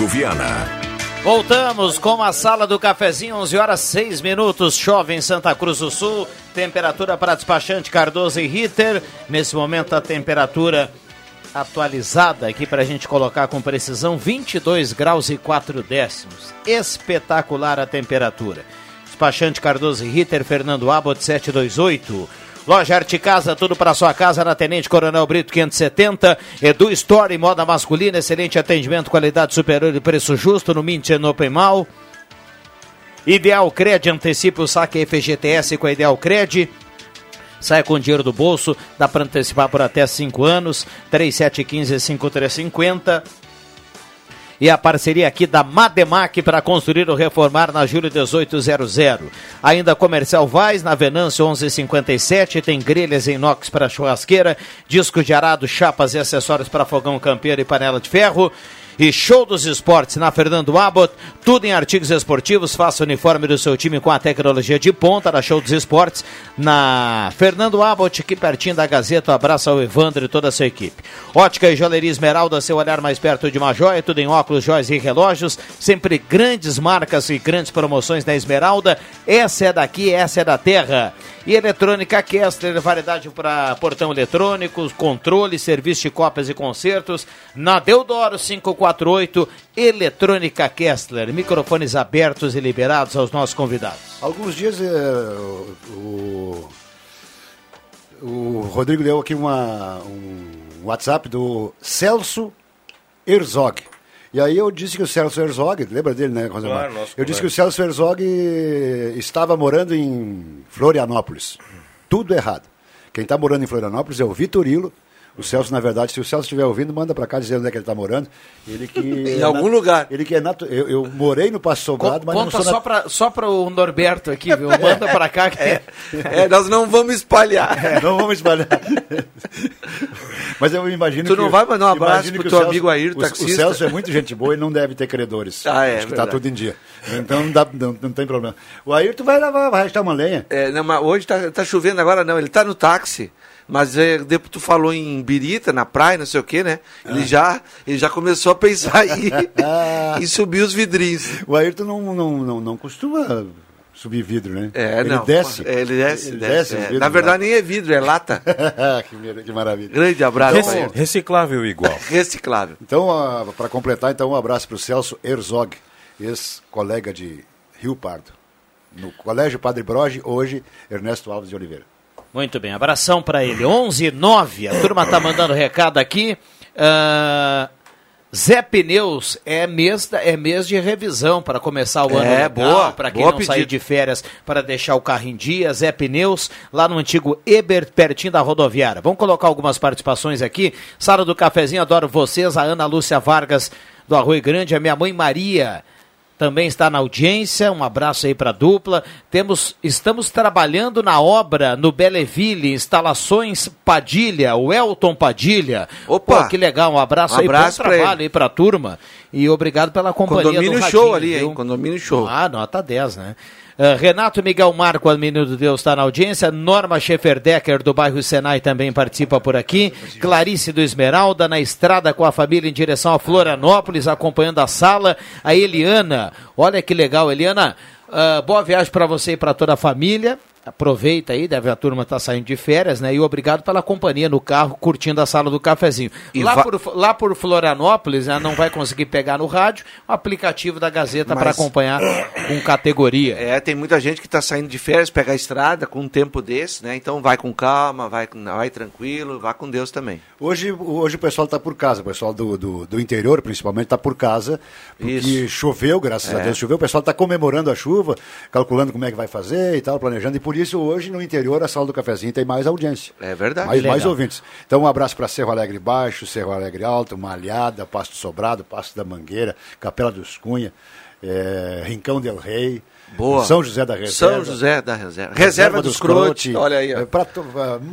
S1: Rodrigo Viana.
S2: Voltamos com a sala do cafezinho, 11 horas 6 minutos. Chove em Santa Cruz do Sul. Temperatura para despachante Cardoso e Ritter. Nesse momento, a temperatura atualizada aqui para a gente colocar com precisão: 22 graus e 4 décimos. Espetacular a temperatura. Despachante Cardoso e Ritter, Fernando Abbott 728. Loja Arte Casa, tudo para sua casa na Tenente Coronel Brito 570. Edu Store, moda masculina, excelente atendimento, qualidade superior e preço justo no Mint e Open Mall. Ideal Cred, antecipe o saque FGTS com a Ideal Cred. Sai com dinheiro do bolso, dá para antecipar por até 5 anos. 3715-5350. E a parceria aqui da Mademac para construir ou reformar na Júlio 1800. Ainda Comercial Vaz, na Venâncio 1157, tem grelhas em inox para churrasqueira, disco de arado, chapas e acessórios para fogão campeiro e panela de ferro. E Show dos Esportes na Fernando Abbott, tudo em artigos esportivos, faça o uniforme do seu time com a tecnologia de ponta da Show dos Esportes na Fernando Abbott, aqui pertinho da Gazeta. Um abraço ao Evandro e toda a sua equipe. Ótica e Joalheria Esmeralda, seu olhar mais perto de uma joia, tudo em óculos, joias e relógios, sempre grandes marcas e grandes promoções na Esmeralda. Essa é daqui, essa é da terra. E Eletrônica Kessler, variedade para portão eletrônico, controle, serviço de cópias e concertos. Na Deodoro 548, Eletrônica Kessler. Microfones abertos e liberados aos nossos convidados.
S8: Alguns dias é, o, o Rodrigo deu aqui uma, um WhatsApp do Celso Herzog. E aí eu disse que o Celso Herzog, lembra dele, né, Rosemar?
S7: Claro, nosso
S8: eu disse que o Celso Herzog estava morando em Florianópolis. Tudo errado. Quem está morando em Florianópolis é o Vitorilo. O Celso, na verdade, se o Celso estiver ouvindo, manda para cá dizendo onde é que ele está morando. Ele que
S3: Em algum lugar.
S8: Ele que é natu... eu, eu morei no Passo Sobrado, mas não
S2: Conta
S8: sou
S2: só
S8: nat-
S2: para só para o Norberto aqui, viu? Manda para cá que
S3: É, nós não vamos espalhar.
S8: É, não vamos espalhar. Mas eu imagino
S3: Tu
S8: que...
S3: não vai mandar um abraço pro
S8: o
S3: teu
S8: Celso-
S3: amigo Ayrton,
S8: o- O
S3: taxista?
S8: Celso é muito gente boa e não deve ter credores.
S3: Ah, é,
S8: Acho que tá tudo em dia. Então não, dá, não, não tem problema. O Ayrton vai lavar, vai arrastar uma lenha.
S3: É, não, mas hoje tá, tá chovendo agora não, ele tá no táxi. Mas é, depois tu falou em Birita, na praia, não sei o que, né?
S8: Ah.
S3: Ele, já, ele já começou a pensar em, em subir os vidrinhos.
S8: O Ayrton não, não, não, não costuma subir vidro, né?
S3: É,
S8: ele
S3: não.
S8: desce.
S3: É, ele desce,
S8: Ele
S3: desce.
S8: desce
S3: é. Na verdade
S8: lá.
S3: nem é vidro, é lata.
S8: que, mara- que maravilha.
S3: Grande abraço,
S8: Então,
S3: Ayrton.
S7: Reciclável igual.
S3: Reciclável.
S8: Então, para completar, então um abraço para o Celso Herzog, ex-colega de Rio Pardo. No Colégio Padre Broge, hoje, Ernesto Alves de Oliveira.
S2: Muito bem, abração para ele. 11 e 9, a turma tá mandando recado aqui. Ah, Zé Pneus é mês, é mês de revisão para começar o ano.
S3: É,
S2: legal,
S3: boa,
S2: Para quem
S3: boa
S2: não sair
S3: pedido.
S2: de férias para deixar o carro em dia. Zé Pneus, lá no antigo Eber, pertinho da rodoviária. Vamos colocar algumas participações aqui. Sala do Cafezinho, adoro vocês. A Ana Lúcia Vargas do Arroio Grande, a minha mãe Maria também está na audiência. Um abraço aí para a dupla. Temos, estamos trabalhando na obra no Belleville, instalações Padilha, o Elton Padilha.
S3: Opa!
S2: Pô, que legal, um abraço,
S3: Um
S2: aí,
S3: abraço
S2: bom
S3: pra
S2: trabalho aí para a turma. E obrigado pela companhia
S3: Condomínio
S2: do
S3: show
S2: Radinho,
S3: ali,
S2: viu?
S3: hein? Condomínio show.
S2: Ah, nota 10, né? Ah, Renato Miguel Marco, a Menino do Deus, está na audiência. Norma Schefferdecker, do bairro Senai, também participa por aqui. Clarice do Esmeralda, na estrada com a família em direção a Florianópolis, acompanhando a sala. A Eliana, olha que legal, Eliana. ah, boa viagem para você e para toda a família. Aproveita aí, deve a turma estar saindo de férias, né? E obrigado pela companhia no carro, curtindo a sala do cafezinho.
S3: E
S2: Lá,
S3: va-
S2: por, lá por Florianópolis, né, não vai conseguir pegar no rádio, o aplicativo da Gazeta para
S3: Mas-
S2: acompanhar com categoria.
S3: É, tem muita gente que está saindo de férias, pega a estrada com um tempo desse, né? Então vai com calma, vai, vai tranquilo, vá com Deus também.
S8: Hoje, hoje o pessoal está por casa, o pessoal do, do, do interior, principalmente, está por casa, porque
S3: Isso.
S8: choveu, graças a
S3: É.
S8: Deus choveu, o pessoal está comemorando a chuva, calculando como é que vai fazer e tal, planejando, e por isso hoje no interior a sala do cafezinho tem mais audiência.
S3: É verdade.
S8: Mais, mais ouvintes. Então um abraço para Cerro Alegre Baixo, Cerro Alegre Alto, Malhada, Pasto Sobrado, Pasto da Mangueira, Capela dos Cunha, eh, Rincão del Rei,
S3: Boa.
S8: São José da Reserva.
S3: São José da Reserva. Reserva, dos Crote. Olha aí, ó.
S8: eh, pra to-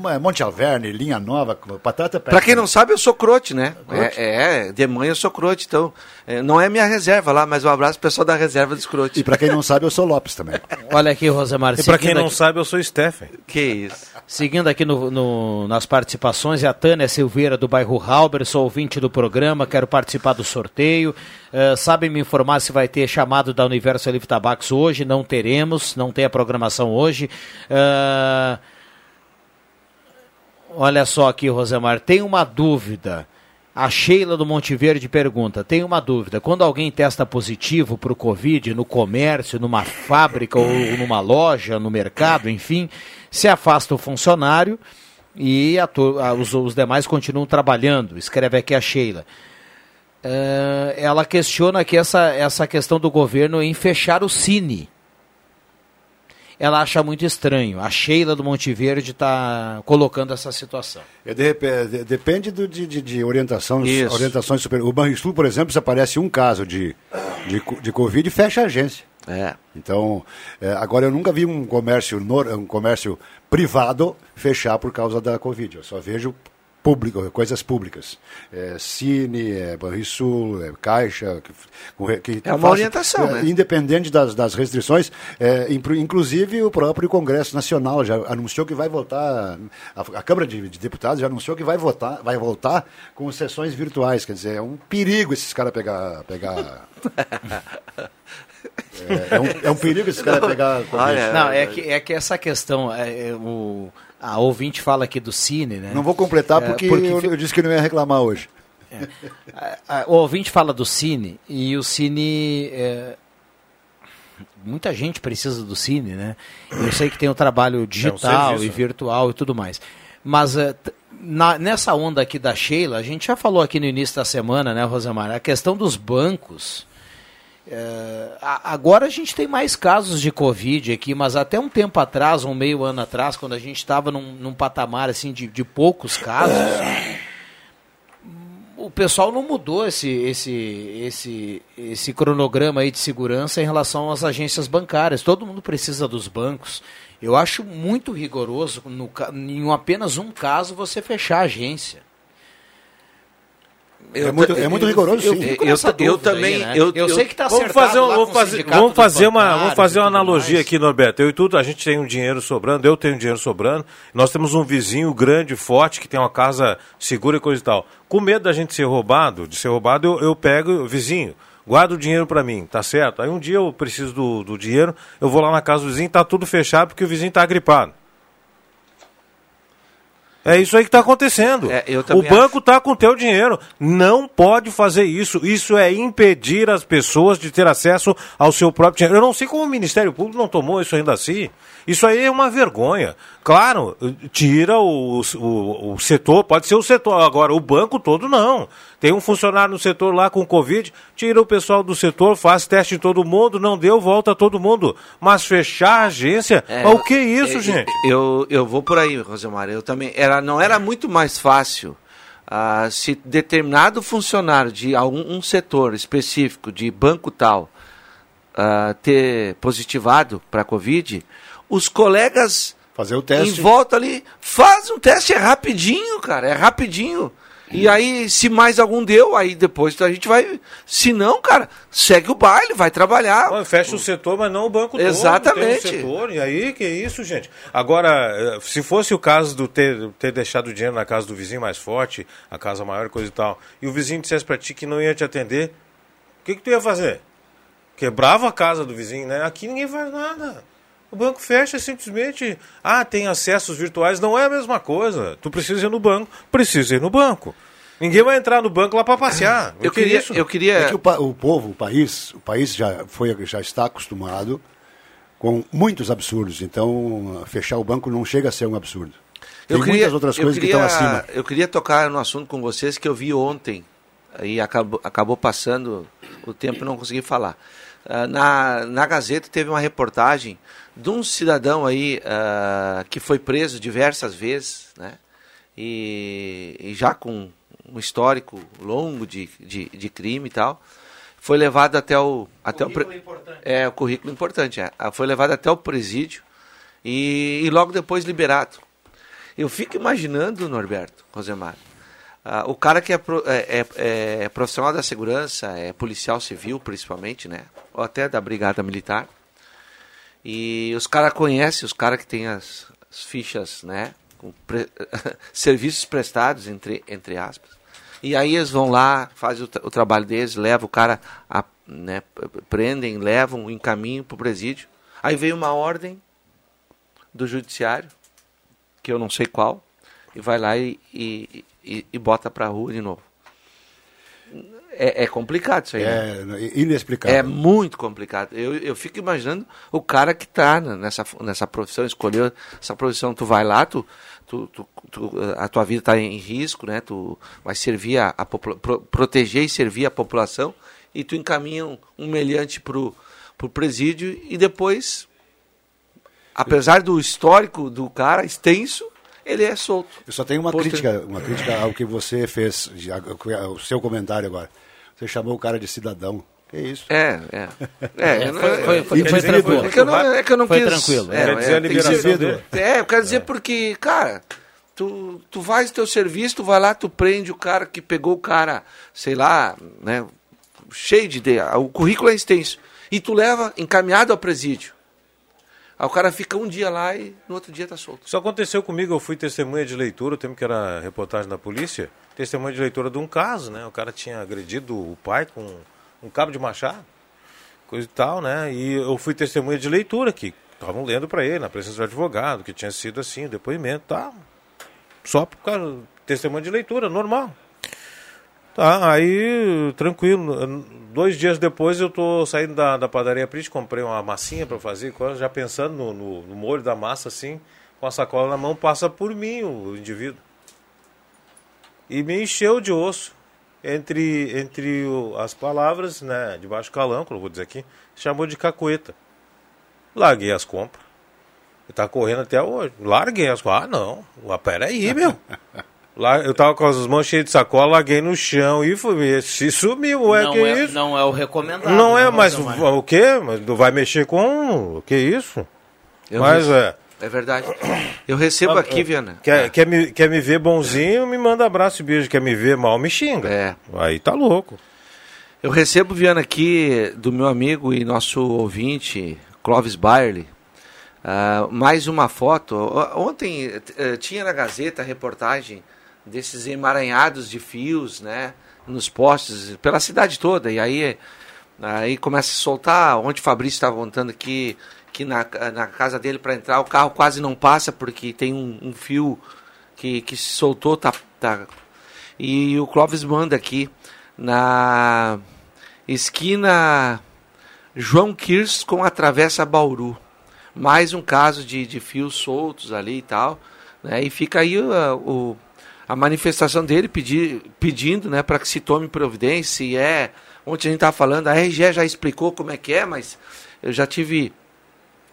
S8: eh, Monte Alverne, Linha Nova, Patata
S3: Pra quem não sabe, eu sou crote, né?
S8: Crote?
S3: É, é, de mãe eu sou crote, então é, não é minha reserva lá, mas um abraço pro pessoal da reserva dos crote.
S8: E para quem não sabe, eu sou Lopes também.
S2: Olha aqui, Rosemar.
S7: E para quem não
S2: aqui-
S7: sabe, eu sou Stephen.
S3: Que isso.
S2: Seguindo aqui no, no- nas participações, é a Tânia Silveira do bairro Halber, sou ouvinte do programa, quero participar do sorteio. Eh, sabem me informar se vai ter chamado da Universo Livre Tabacos hoje? Não teremos, não tem a programação hoje. Eh, olha só aqui, Rosemar, tem uma dúvida. A Sheila do Monte Verde pergunta: tem uma dúvida. Quando alguém testa positivo para o Covid no comércio, numa fábrica ou numa loja, no mercado, enfim, se afasta o funcionário e a a- os, os demais continuam trabalhando. Escreve aqui a Sheila. Eh, ela questiona aqui essa, essa questão do governo em fechar o Cine. Ela acha muito estranho. A Sheila do Monte Verde está colocando essa situação.
S8: É, de de- depende do- de, de- orientação,
S2: Isso.
S8: orientações super. O Banrisul, por exemplo, se aparece um caso de, de, de Covid, fecha a agência.
S3: É.
S8: Então, é, agora eu nunca vi um comércio, um comércio privado fechar por causa da Covid. Eu só vejo público, coisas públicas. É, Cine, é Banrisul, é Caixa. Que, que
S3: É uma
S8: faça-
S3: orientação,
S8: é,
S3: né?
S8: Independente das, das restrições, é, inclusive o próprio Congresso Nacional já anunciou que vai votar, a, a Câmara de, de Deputados já anunciou que vai votar, vai voltar com sessões virtuais. Quer dizer, é um perigo esses caras pegar. pegar é, é um, é um perigo esses caras pegar. Covid.
S2: Não, é que, é que essa questão, é, é, o, a ouvinte fala aqui do Cine, né?
S8: Não vou completar
S2: É,
S8: porque, eu, eu disse que não ia reclamar hoje.
S2: A- o ouvinte fala do Cine e o Cine. é, muita gente precisa do Cine, né? Eu sei que tem o trabalho digital
S7: serviço,
S2: e
S7: né?
S2: virtual e tudo mais. Mas é, na- nessa onda aqui da Sheila, a gente já falou aqui no início da semana, né, Rosemar? A questão dos bancos. É, agora a gente tem mais casos de Covid aqui, mas até um tempo atrás, um meio ano atrás, quando a gente estava num, num patamar assim de, de poucos casos, o pessoal não mudou esse, esse, esse, esse cronograma aí de segurança em relação às agências bancárias. Todo mundo precisa dos bancos. Eu acho muito rigoroso no, em apenas um caso você fechar a agência.
S8: É muito, é muito rigoroso, sim.
S3: Eu, eu, eu também.
S2: né?
S3: eu,
S2: Eu sei que tá
S7: Vamos
S2: acertado
S7: fazer, um-
S2: lá
S7: vamos
S2: com o
S7: fazer, vamos fazer uma, vamos fazer uma analogia
S2: mais.
S7: aqui, Norberto. Eu e tudo, a gente tem um dinheiro sobrando, eu tenho dinheiro sobrando. Nós temos um vizinho grande, forte, que tem uma casa segura e coisa e tal. Com medo da gente ser roubado, de ser roubado, eu, eu pego, vizinho, guarda o dinheiro pra mim, tá certo? Aí um dia eu preciso do, do dinheiro, eu vou lá na casa do vizinho, tá tudo fechado porque o vizinho tá gripado. É isso aí que está acontecendo.
S3: É,
S7: o banco está com o teu dinheiro. Não pode fazer isso. Isso é impedir as pessoas de ter acesso ao seu próprio dinheiro. Eu não sei como o Ministério Público não tomou isso ainda assim. Isso aí é uma vergonha. Claro, tira o, o, o setor, pode ser o setor. Agora, o banco todo não. Tem um funcionário no setor lá com Covid, tira o pessoal do setor, faz teste em todo mundo, não deu, volta todo mundo. Mas fechar a agência,
S3: É,
S7: o que é isso,
S3: é,
S7: gente?
S3: Eu, eu vou por aí, Rosemar. Eu também. Era, não era muito mais fácil ah, se determinado funcionário de algum um setor específico, de banco tal, ah, ter positivado para a Covid, os colegas
S8: Fazer o teste.
S3: em volta ali faz um teste, é rapidinho, cara, é rapidinho. E aí, se mais algum deu, aí depois a gente vai. Se não, cara, segue o baile, vai trabalhar.
S7: Bom, fecha o setor, mas não o banco
S3: Exatamente.
S7: todo. Setor, e aí, que isso, gente? Agora, eh, se fosse o caso do ter, ter deixado o dinheiro na casa do vizinho mais forte, a casa maior, coisa e tal, e o vizinho dissesse pra ti que não ia te atender, o que, que tu ia fazer? Quebrava a casa do vizinho, né? Aqui ninguém faz nada. O banco fecha simplesmente. Ah, tem acessos virtuais. Não é a mesma coisa. Tu precisa ir no banco, precisa ir no banco. Ninguém vai entrar no banco lá para passear. O
S3: Eu
S7: que é
S3: queria,
S7: isso?
S3: eu queria.
S8: É que o, o povo, o país, o país já, foi, já está acostumado com muitos absurdos. Então, fechar o banco não chega a ser um absurdo. Tem
S3: Eu queria,
S8: muitas outras
S3: eu
S8: coisas
S3: queria,
S8: que estão acima.
S3: Eu queria tocar no assunto com vocês que eu vi ontem e acabou, acabou passando o tempo e não consegui falar. Ah, na, na Gazeta teve uma reportagem de um cidadão aí ah, que foi preso diversas vezes, né? E, e já com um histórico longo de, de, de crime e tal. Foi levado até o. Até o, pre- É, o currículo importante. É. Ah, Foi levado até o presídio e, e logo depois liberado. Eu fico imaginando, Norberto, Rosemar, ah, o cara que é, pro- é- é- é profissional da segurança, é policial civil principalmente, né? Ou até da brigada militar. E os caras conhecem, os caras que têm as, as fichas, né? Com pre- serviços prestados, entre, entre aspas. E aí eles vão lá, fazem o, tra- o trabalho deles, levam o cara, a, né, prendem, levam, encaminham para o presídio. Aí vem uma ordem do judiciário, que eu não sei qual, e vai lá e, e, e, e bota para a rua de novo. É, é complicado isso aí.
S8: É
S3: né?
S8: inexplicável.
S3: É muito complicado. Eu, eu fico imaginando o cara que está nessa, nessa profissão, escolheu essa profissão, tu vai lá, tu, tu, tu- tu- a tua vida está em risco, né? Tu vai servir a, a pro- proteger e servir a população e tu encaminha um, um meliante pro, pro presídio e depois, apesar do histórico do cara extenso, ele é solto.
S8: Eu só tenho uma
S3: Posto-
S8: crítica, uma crítica ao que você fez, ao- o seu comentário agora. Você chamou o cara de cidadão. Que isso?
S3: É, é. É, eu não-
S2: foi- foi- foi- tranquilo.
S3: É que eu não, é que eu não
S2: Foi
S3: quis.
S2: tranquilo.
S3: É,
S7: Quer
S3: é,
S7: dizer dele.
S3: É, eu quero dizer porque, cara, tu, tu faz teu serviço, tu vai lá, tu prende o cara que pegou o cara, sei lá, né, cheio de ideia. O currículo é extenso. E tu leva encaminhado ao presídio. Aí o cara fica um dia lá e no outro dia tá solto.
S7: Isso aconteceu comigo, eu fui testemunha de leitura, o tempo que era reportagem da polícia, testemunha de leitura de um caso, né? O cara tinha agredido o pai com um cabo de machado, coisa e tal, né? E eu fui testemunha de leitura que estavam lendo para ele, na presença do advogado, que tinha sido assim, o depoimento, tá? Só por causa testemunha de leitura, normal. Tá, aí tranquilo. Dois dias depois eu tô saindo da, da padaria Prit, comprei uma massinha para fazer, já pensando no, no, no molho da massa assim, com a sacola na mão, passa por mim o indivíduo. E me encheu de osso. Entre, entre o- as palavras, né, de baixo calão, que eu vou dizer aqui, chamou de cacueta. Larguei as compras. E tá correndo até hoje. Larguei as compras. Ah, não. Ah, peraí, meu. Lá, eu tava com as mãos cheias de sacola, larguei no chão e fui, se sumiu, ué,
S2: não,
S7: que
S2: é,
S7: isso?
S2: não é o recomendado.
S7: Não
S2: né,
S7: é, mas o quê? Mas tu vai mexer com o que isso?
S3: Eu
S7: mas
S3: vi-
S7: é.
S3: É verdade. Eu recebo
S7: Ah,
S3: aqui,
S7: é.
S3: Viana.
S7: Quer, quer, me, quer me ver bonzinho, me manda abraço e beijo. Quer me ver mal, me xinga.
S3: É.
S7: Aí tá louco.
S3: Eu recebo, Viana, aqui do meu amigo e nosso ouvinte, Clóvis Byerly, ah, mais uma foto. Ontem eh, tinha na Gazeta a reportagem desses emaranhados de fios, né, nos postes, pela cidade toda. E aí, aí começa a soltar. Ontem o Fabrício estava contando que, que na, na casa dele, para entrar, o carro quase não passa porque tem um, um fio que, que se soltou, tá, tá. E o Clóvis manda aqui na esquina João Kirs com a Travessa Bauru. Mais um caso de, de fios soltos ali e tal. Né? E fica aí uh, o, a manifestação dele pedir, pedindo né, para que se tome providência. Se é. Ontem a gente estava falando, a RGE já explicou como é que é, mas eu já tive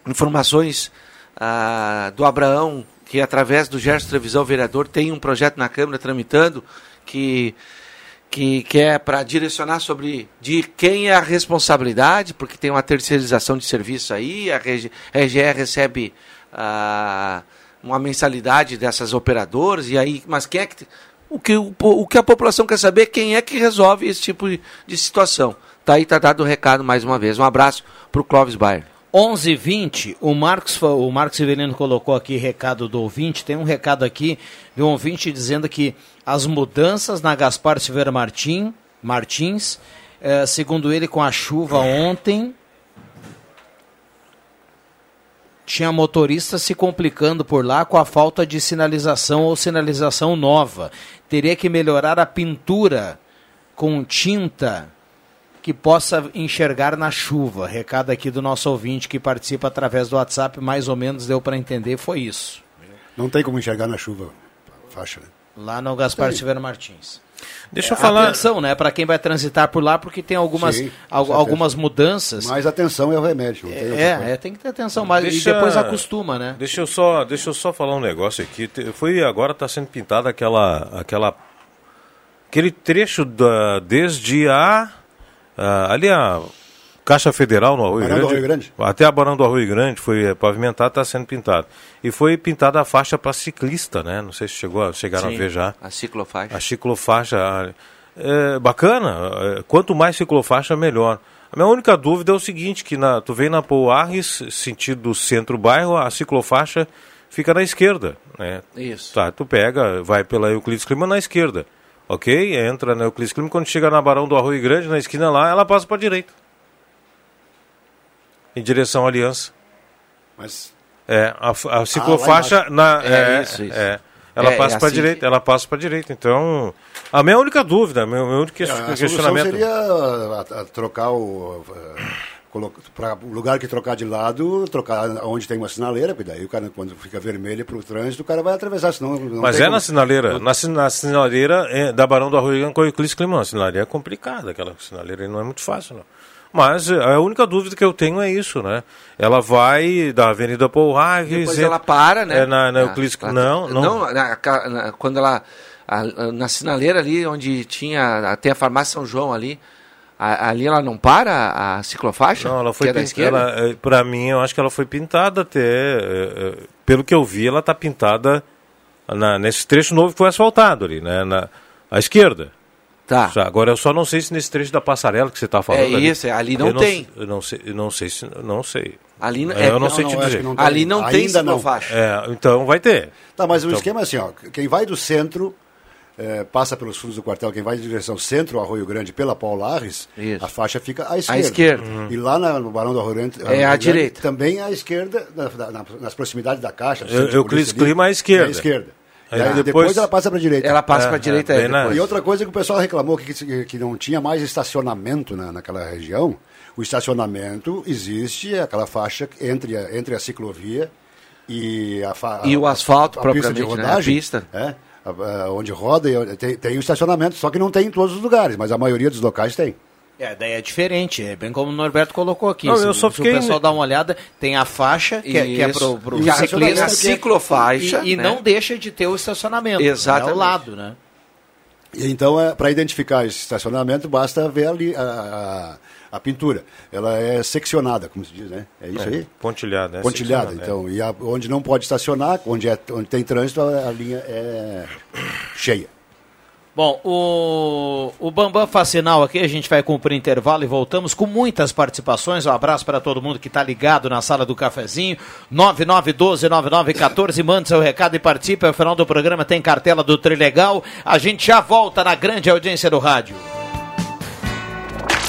S3: informações ah, do Abraão, que através do Gerson Trevisão, vereador, tem um projeto na Câmara tramitando que, que, que é para direcionar sobre de quem é a responsabilidade, porque tem uma terceirização de serviço aí, a RGE recebe ah, uma mensalidade dessas operadoras, e aí, mas quem é que. O que, o, o que a população quer saber é quem é que resolve esse tipo de, situação. Tá aí, tá dado o recado mais uma vez. Um abraço para o Clóvis Bayer.
S2: 11 h 20 o Marcos, o Marcos Severino colocou aqui recado do ouvinte. Tem um recado aqui de um ouvinte dizendo que as mudanças na Gaspar Silveira Martim, Martins, eh, segundo ele, com a chuva ontem, tinha motorista se complicando por lá com a falta de sinalização ou sinalização nova. Teria que melhorar a pintura com tinta que possa enxergar na chuva. Recado aqui do nosso ouvinte que participa através do WhatsApp, mais ou menos deu para entender, foi isso.
S8: Não tem como enxergar na chuva, faixa. Né?
S2: Lá no Gaspar. Silveira Martins.
S7: Deixa eu
S2: É,
S7: falar-
S2: Atenção, né, para quem vai transitar por lá, porque tem algumas,
S8: Sim, certeza.
S2: algumas mudanças.
S8: Mas atenção é o remédio.
S2: É, é, tem que ter atenção, mas
S7: Deixa-
S2: e depois acostuma, né?
S7: Deixa eu só, deixa eu só falar um negócio aqui. Foi agora está sendo pintada aquela, aquela, aquele trecho da desde a, a- ali a Caixa Federal no Arroio Grande,
S8: Arroio Grande.
S7: até a Barão do Arroio Grande foi eh, pavimentado, está sendo pintado e foi pintada a faixa para ciclista, né? Não sei se chegou, chegaram
S3: Sim,
S7: a ver já.
S3: A ciclofaixa.
S7: A ciclofaixa. É, bacana. é, quanto mais ciclofaixa, melhor. A minha única dúvida é o seguinte, que na, tu vem na Pouarres, sentido centro-bairro, a ciclofaixa fica na esquerda. Né?
S3: Isso.
S7: Tá, tu pega, vai pela Euclides Clima na esquerda. Ok? Entra na Euclides Clima, quando chega na Barão do Arroio Grande, na esquina lá, ela passa para direita. Em direção à Aliança.
S8: Mas
S7: É, a, a ciclofaixa
S8: embaixo.
S7: na
S3: É
S7: é,
S3: isso, isso.
S7: é. ela
S3: É,
S7: passa
S3: é
S7: para
S3: assim
S7: direita, ela passa para direita. Então, a minha única dúvida, meu, meu único
S8: É,
S7: questionamento.
S8: seria a, a trocar o. Para o lugar que trocar de lado, trocar onde tem uma sinaleira, porque daí o cara, quando fica vermelho para o trânsito, o cara vai atravessar, senão não
S7: Mas é
S8: como-
S7: na sinaleira, na, sin- na sinaleira é, da Barão do Arroio com o Euclides Climão. A sinaleira é complicada, aquela sinaleira não é muito fácil, não. Mas é, a única dúvida que eu tenho é isso, né? Ela vai da Avenida Paul Harris...
S3: Depois ela para, né?
S7: É na, na
S3: Ah,
S7: Euclides
S3: ela-
S7: Não, não.
S3: na- ca- na- quando ela. a- a- na sinaleira ali, onde tinha. Tem a farmácia São João ali. a- ali ela não para a ciclofaixa?
S7: Não, ela foi
S3: é
S7: pintada. Ela, para mim, eu acho que ela foi pintada até. é, é, pelo que eu vi, ela está pintada na- nesse trecho novo que foi asfaltado ali, né? Na, à esquerda.
S3: Tá.
S7: Agora eu só não sei se nesse trecho da passarela que você está falando.
S3: É isso, é, ali não
S7: eu
S3: tem.
S7: Eu não sei, eu não sei se. Não sei.
S3: Ali n-
S7: É,
S3: é,
S7: eu não,
S3: não,
S7: sei
S3: não,
S7: te dizer.
S3: não tem. Ali não tem
S8: Ainda não.
S3: ciclofaixa.
S7: É, então vai ter.
S8: Tá, mas o
S7: Então-
S8: esquema é assim, ó, quem vai do centro, eh, passa pelos fundos do quartel, quem vai em direção centro, Arroio Grande, pela Paul Larres, a faixa fica à esquerda.
S3: esquerda.
S7: Uhum.
S8: E lá na- no Barão do Arroio Grande,
S3: É
S8: Arroio
S3: à
S8: Grande,
S3: direita.
S8: Também à esquerda, na- na- na- nas proximidades da caixa.
S7: Eu- Euclides
S8: ali,
S7: Clima à esquerda.
S8: É à esquerda.
S7: Aí
S8: E aí
S7: depois-
S8: depois, ela passa para direita.
S3: Ela passa pra direita, é,
S7: bem na-
S3: depois.
S8: E outra coisa que o pessoal reclamou que, que, não tinha mais estacionamento na, naquela região. O estacionamento existe, aquela faixa entre a, entre a ciclovia e a, fa-
S3: E o asfalto,
S8: a pista de
S3: propriamente, né? A
S8: rodagem.
S3: pista.
S8: É, a- a- onde roda, e tem, tem o estacionamento, só que não tem em todos os lugares, mas a maioria dos locais tem.
S2: É, daí é diferente, é bem como o Norberto colocou aqui.
S7: Não,
S2: se,
S7: eu só
S2: se
S7: fiquei-
S2: o pessoal dá uma olhada, tem a faixa, que, é, que é pro, pro
S3: E
S2: ciclista.
S3: e a ciclofaixa,
S2: E, e
S3: né?
S2: não deixa de ter o estacionamento.
S3: Exatamente.
S2: É ao lado, né?
S7: E então, é, para identificar esse estacionamento, basta ver ali a, a, a pintura. Ela é seccionada, como se diz, né? É isso
S15: É,
S7: aí?
S15: pontilhada, é
S7: Pontilhada,
S15: seccionada,
S7: então. E a- onde não pode estacionar, onde, é, onde tem trânsito, a, a linha é cheia.
S2: Bom, o, o Bambam Facinal aqui, a gente vai cumprir intervalo e voltamos com muitas participações. Um abraço para todo mundo que está ligado na sala do cafezinho. 9912-9914, mande seu recado e participe. Ao final do programa tem cartela do Trilegal. A gente já volta na grande audiência do rádio.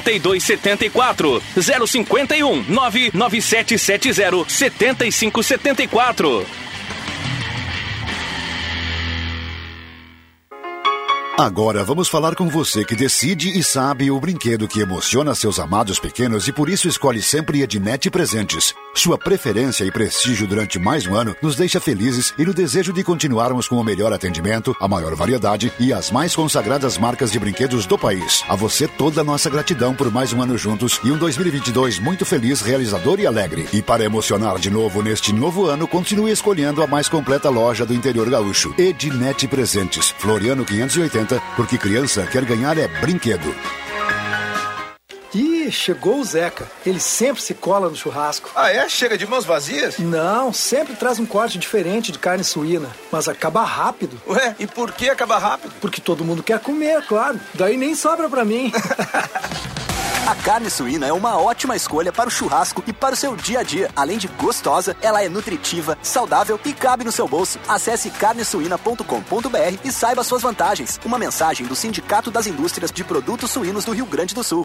S16: 8274 051 99770 7574
S8: Agora vamos falar com você que decide e sabe o brinquedo que emociona seus amados pequenos e por isso escolhe sempre Ednet Presentes. Sua preferência e prestígio durante mais um ano nos deixa felizes e no desejo de continuarmos com o melhor atendimento, a maior variedade e as mais consagradas marcas de brinquedos do país. A você toda a nossa gratidão por mais um ano juntos e um 2022 muito feliz, realizador e alegre. E para emocionar de novo neste novo ano, continue escolhendo a mais completa loja do interior gaúcho. Ednet Presentes, Floriano 580, porque criança quer ganhar é brinquedo.
S17: Ih, chegou o Zeca. Ele sempre se cola no churrasco.
S18: Ah, é? Chega de mãos vazias?
S17: Não, sempre traz um corte diferente de carne suína. Mas acaba rápido.
S18: Ué, e por que acaba rápido?
S17: Porque todo mundo quer comer, claro. Daí nem sobra pra mim.
S19: A carne suína é uma ótima escolha para o churrasco e para o seu dia a dia. Além de gostosa, ela é nutritiva, saudável e cabe no seu bolso. Acesse carnesuína.com.br e saiba suas vantagens. Uma mensagem do Sindicato das Indústrias de Produtos Suínos do Rio Grande do Sul.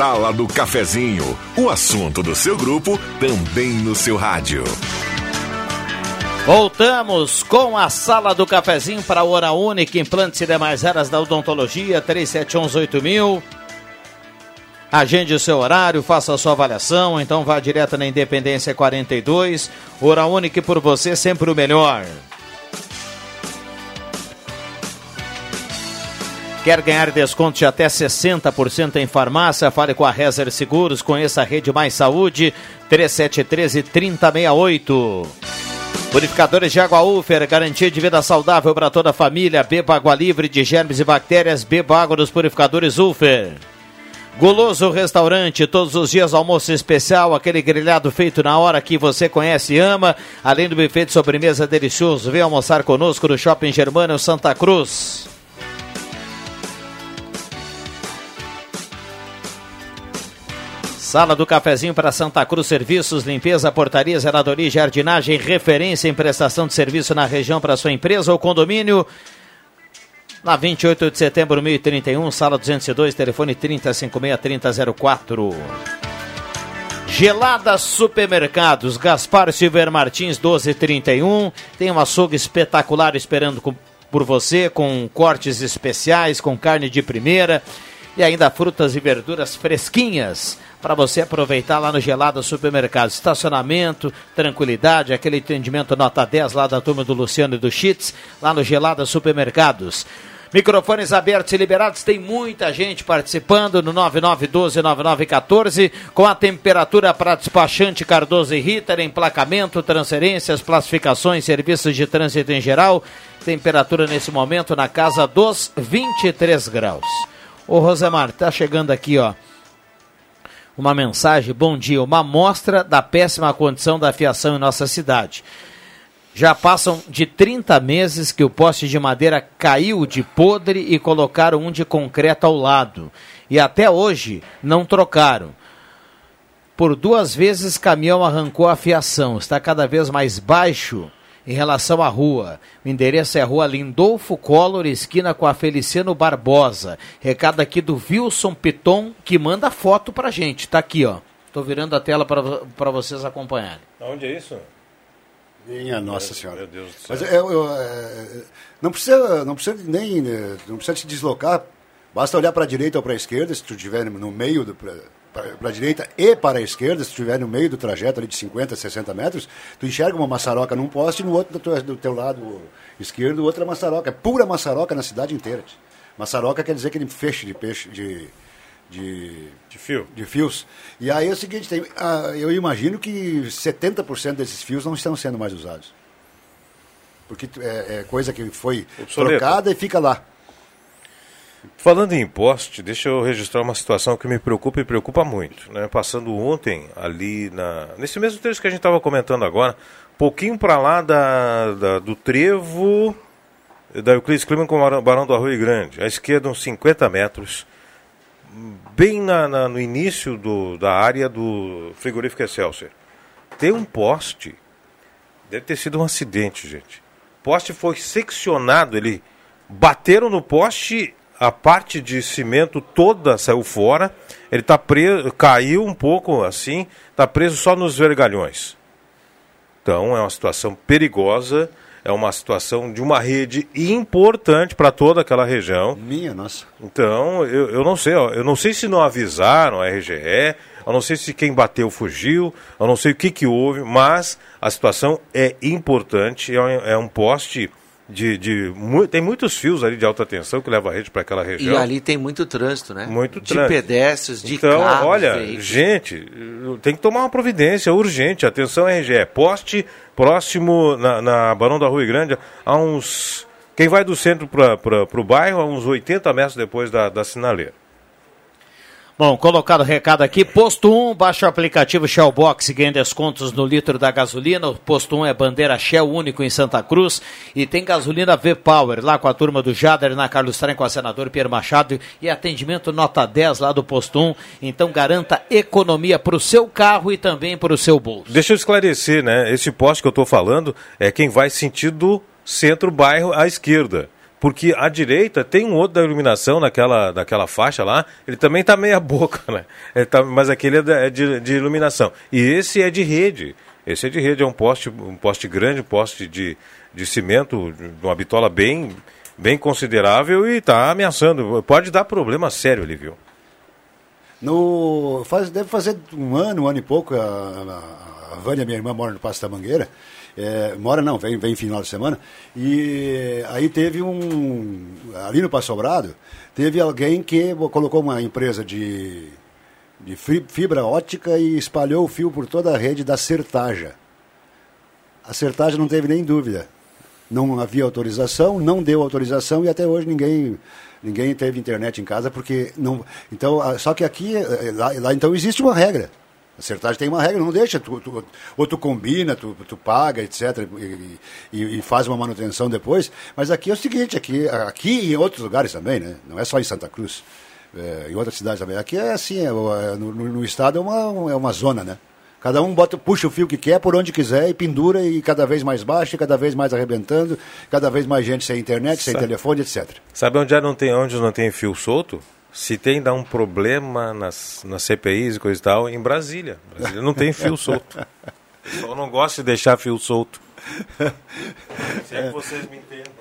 S1: Sala do Cafezinho, o assunto do seu grupo também no seu rádio.
S2: Voltamos com a sala do cafezinho para a Hora Única, implantes e demais áreas da odontologia, 37118000. Agende o seu horário, faça a sua avaliação, então vá direto na Independência 42. Hora Única por você, sempre o melhor. Quer ganhar desconto de até 60% em farmácia? Fale com a Rezer Seguros, conheça a Rede Mais Saúde, 3713-3068. Purificadores de água Ufer, garantia de vida saudável para toda a família. Beba água livre de germes e bactérias, beba água dos purificadores Ufer. Goloso Restaurante, todos os dias almoço especial, aquele grelhado feito na hora que você conhece e ama, além do buffet de sobremesa delicioso. Vem almoçar conosco no Shopping Germano Santa Cruz. Sala do Cafezinho para Santa Cruz Serviços, limpeza, portaria, zeladoria e jardinagem, referência em prestação de serviço na região para sua empresa ou condomínio. Na 28 de setembro, 1031, sala 202, telefone 3056-3004. Gelada Supermercados, Gaspar Silver Martins 1231. Tem um açougue espetacular esperando com- por você, com cortes especiais, com carne de primeira e ainda frutas e verduras fresquinhas para você aproveitar lá no Gelada Supermercados. Estacionamento, tranquilidade, aquele atendimento nota 10 lá da turma do Luciano e do Chits, lá no Gelada Supermercados. Microfones abertos e liberados, tem muita gente participando no 9912-9914, com a temperatura para despachante Cardoso e Ritter, emplacamento, transferências, classificações, serviços de trânsito em geral. Temperatura nesse momento na casa dos 23 graus. Ô Rosemar, tá chegando aqui, ó. Uma mensagem, bom dia, uma amostra da péssima condição da fiação em nossa cidade. Já passam de 30 meses que o poste de madeira caiu de podre e colocaram um de concreto ao lado. E até hoje não trocaram. Por duas vezes caminhão arrancou a fiação. Está cada vez mais baixo em relação à rua. O endereço é a rua Lindolfo Collor, esquina com a Feliciano Barbosa. Recado aqui do Wilson Piton, que manda foto pra gente. Tá aqui, ó. Tô virando a tela para vocês acompanharem.
S7: Onde é isso?
S8: Minha Nossa Senhora.
S7: Meu Deus do céu.
S8: Mas eu, eu, é, não precisa, não precisa nem, né, não precisa se deslocar. Basta olhar para a direita ou para a esquerda, se tu estiver no meio do para a direita e para a esquerda, se estiver no meio do trajeto ali de 50, 60 metros, tu enxerga uma maçaroca num poste e no outro do teu, do teu lado esquerdo outra maçaroca. É pura maçaroca na cidade inteira. Maçaroca quer dizer aquele feixe de peixe de de,
S7: de fio.
S8: De fios. E aí é o seguinte, tem, ah, eu imagino que 70% desses fios não estão sendo mais usados. Porque é, é coisa que foi
S7: Obsoleto.
S8: trocada e fica lá.
S7: Falando em poste, deixa eu registrar uma situação que me preocupa e preocupa muito. Né? Passando ontem ali na, nesse mesmo trecho que a gente estava comentando agora, pouquinho para lá da, da- do trevo da Euclides Clima com o Barão- do Arroio Grande. À esquerda, uns 50 metros, bem na- na- no início do, da área do frigorífico Excelsior. Tem um poste, deve ter sido um acidente, gente. O poste foi seccionado, ele bateram no poste, a parte de cimento toda saiu fora, ele tá preso, caiu um pouco assim, tá preso só nos vergalhões. Então é uma situação perigosa, é uma situação de uma rede importante para toda aquela região.
S8: Minha nossa.
S7: Então, eu, eu não sei, ó, eu não sei se não avisaram a RGE, eu não sei se quem bateu fugiu, eu não sei o que, que houve, mas a situação é importante, é um, é um poste de. de tem muitos fios ali de alta tensão que levam a rede para aquela região.
S3: E ali tem muito trânsito, né?
S7: Muito
S3: de
S7: trânsito.
S3: pedestres, de
S7: então,
S3: carros,
S7: olha,
S3: veículos.
S7: gente, tem que tomar uma providência urgente. Atenção, RGE. Poste próximo na, na Barão da Rua Grande, a uns. Quem vai do centro para o bairro, a uns 80 metros depois da, da sinaleira.
S2: Bom, colocado o recado aqui, posto 1, baixa o aplicativo Shellbox e ganha descontos no litro da gasolina. O posto 1 é bandeira Shell único em Santa Cruz e tem gasolina V-Power lá com a turma do Jader na Carlos Trem com o senador Pierre Machado e atendimento nota 10 lá do posto 1. Então garanta economia para o seu carro e também para o seu bolso.
S7: Deixa eu esclarecer, né? Esse poste que eu estou falando é quem vai sentido centro-bairro à esquerda. Porque à direita tem um outro da iluminação naquela, naquela faixa lá, ele também está meia boca, né? Tá- mas aquele é, é de, de iluminação. E esse é de rede. Esse é de rede, é um poste, um poste grande, um poste de, de cimento, uma bitola bem, bem considerável e está ameaçando. Pode dar problema sério ali, viu?
S8: No, faz, deve fazer um ano, um ano e pouco, a, a, a Vânia, minha irmã, mora no Passo da Mangueira. É, mora não, vem, vem final de semana. E aí teve um. Ali no Passo Sobrado, teve alguém que colocou uma empresa de, de fi- fibra ótica e espalhou o fio por toda a rede da Sertaja. A Sertaja não teve nem dúvida. Não havia autorização, não deu autorização e até hoje ninguém ninguém teve internet em casa porque não. Então, só que aqui, eh, lá, lá então existe uma regra. A Sertagem tem uma regra, não deixa, tu, tu- ou tu combina, tu, tu paga, etc., e, e- e faz uma manutenção depois. Mas aqui é o seguinte, aqui, aqui e em outros lugares também, né? Não é só em Santa Cruz, é, em outras cidades também. Aqui é assim, é, é, no, no- estado é uma, é uma zona, né? Cada um bota, puxa o fio que quer, por onde quiser, e pendura, e cada vez mais baixo, e cada vez mais arrebentando, cada vez mais gente sem internet, sem
S7: Sabe-
S8: telefone, etc.
S7: Sabe onde é não tem, onde não tem fio solto? Se tem, dá um problema nas, nas CPIs e coisa e tal, em Brasília. Brasília não tem fio solto. Pessoal não gosta de deixar fio solto. Se é que vocês me entendem.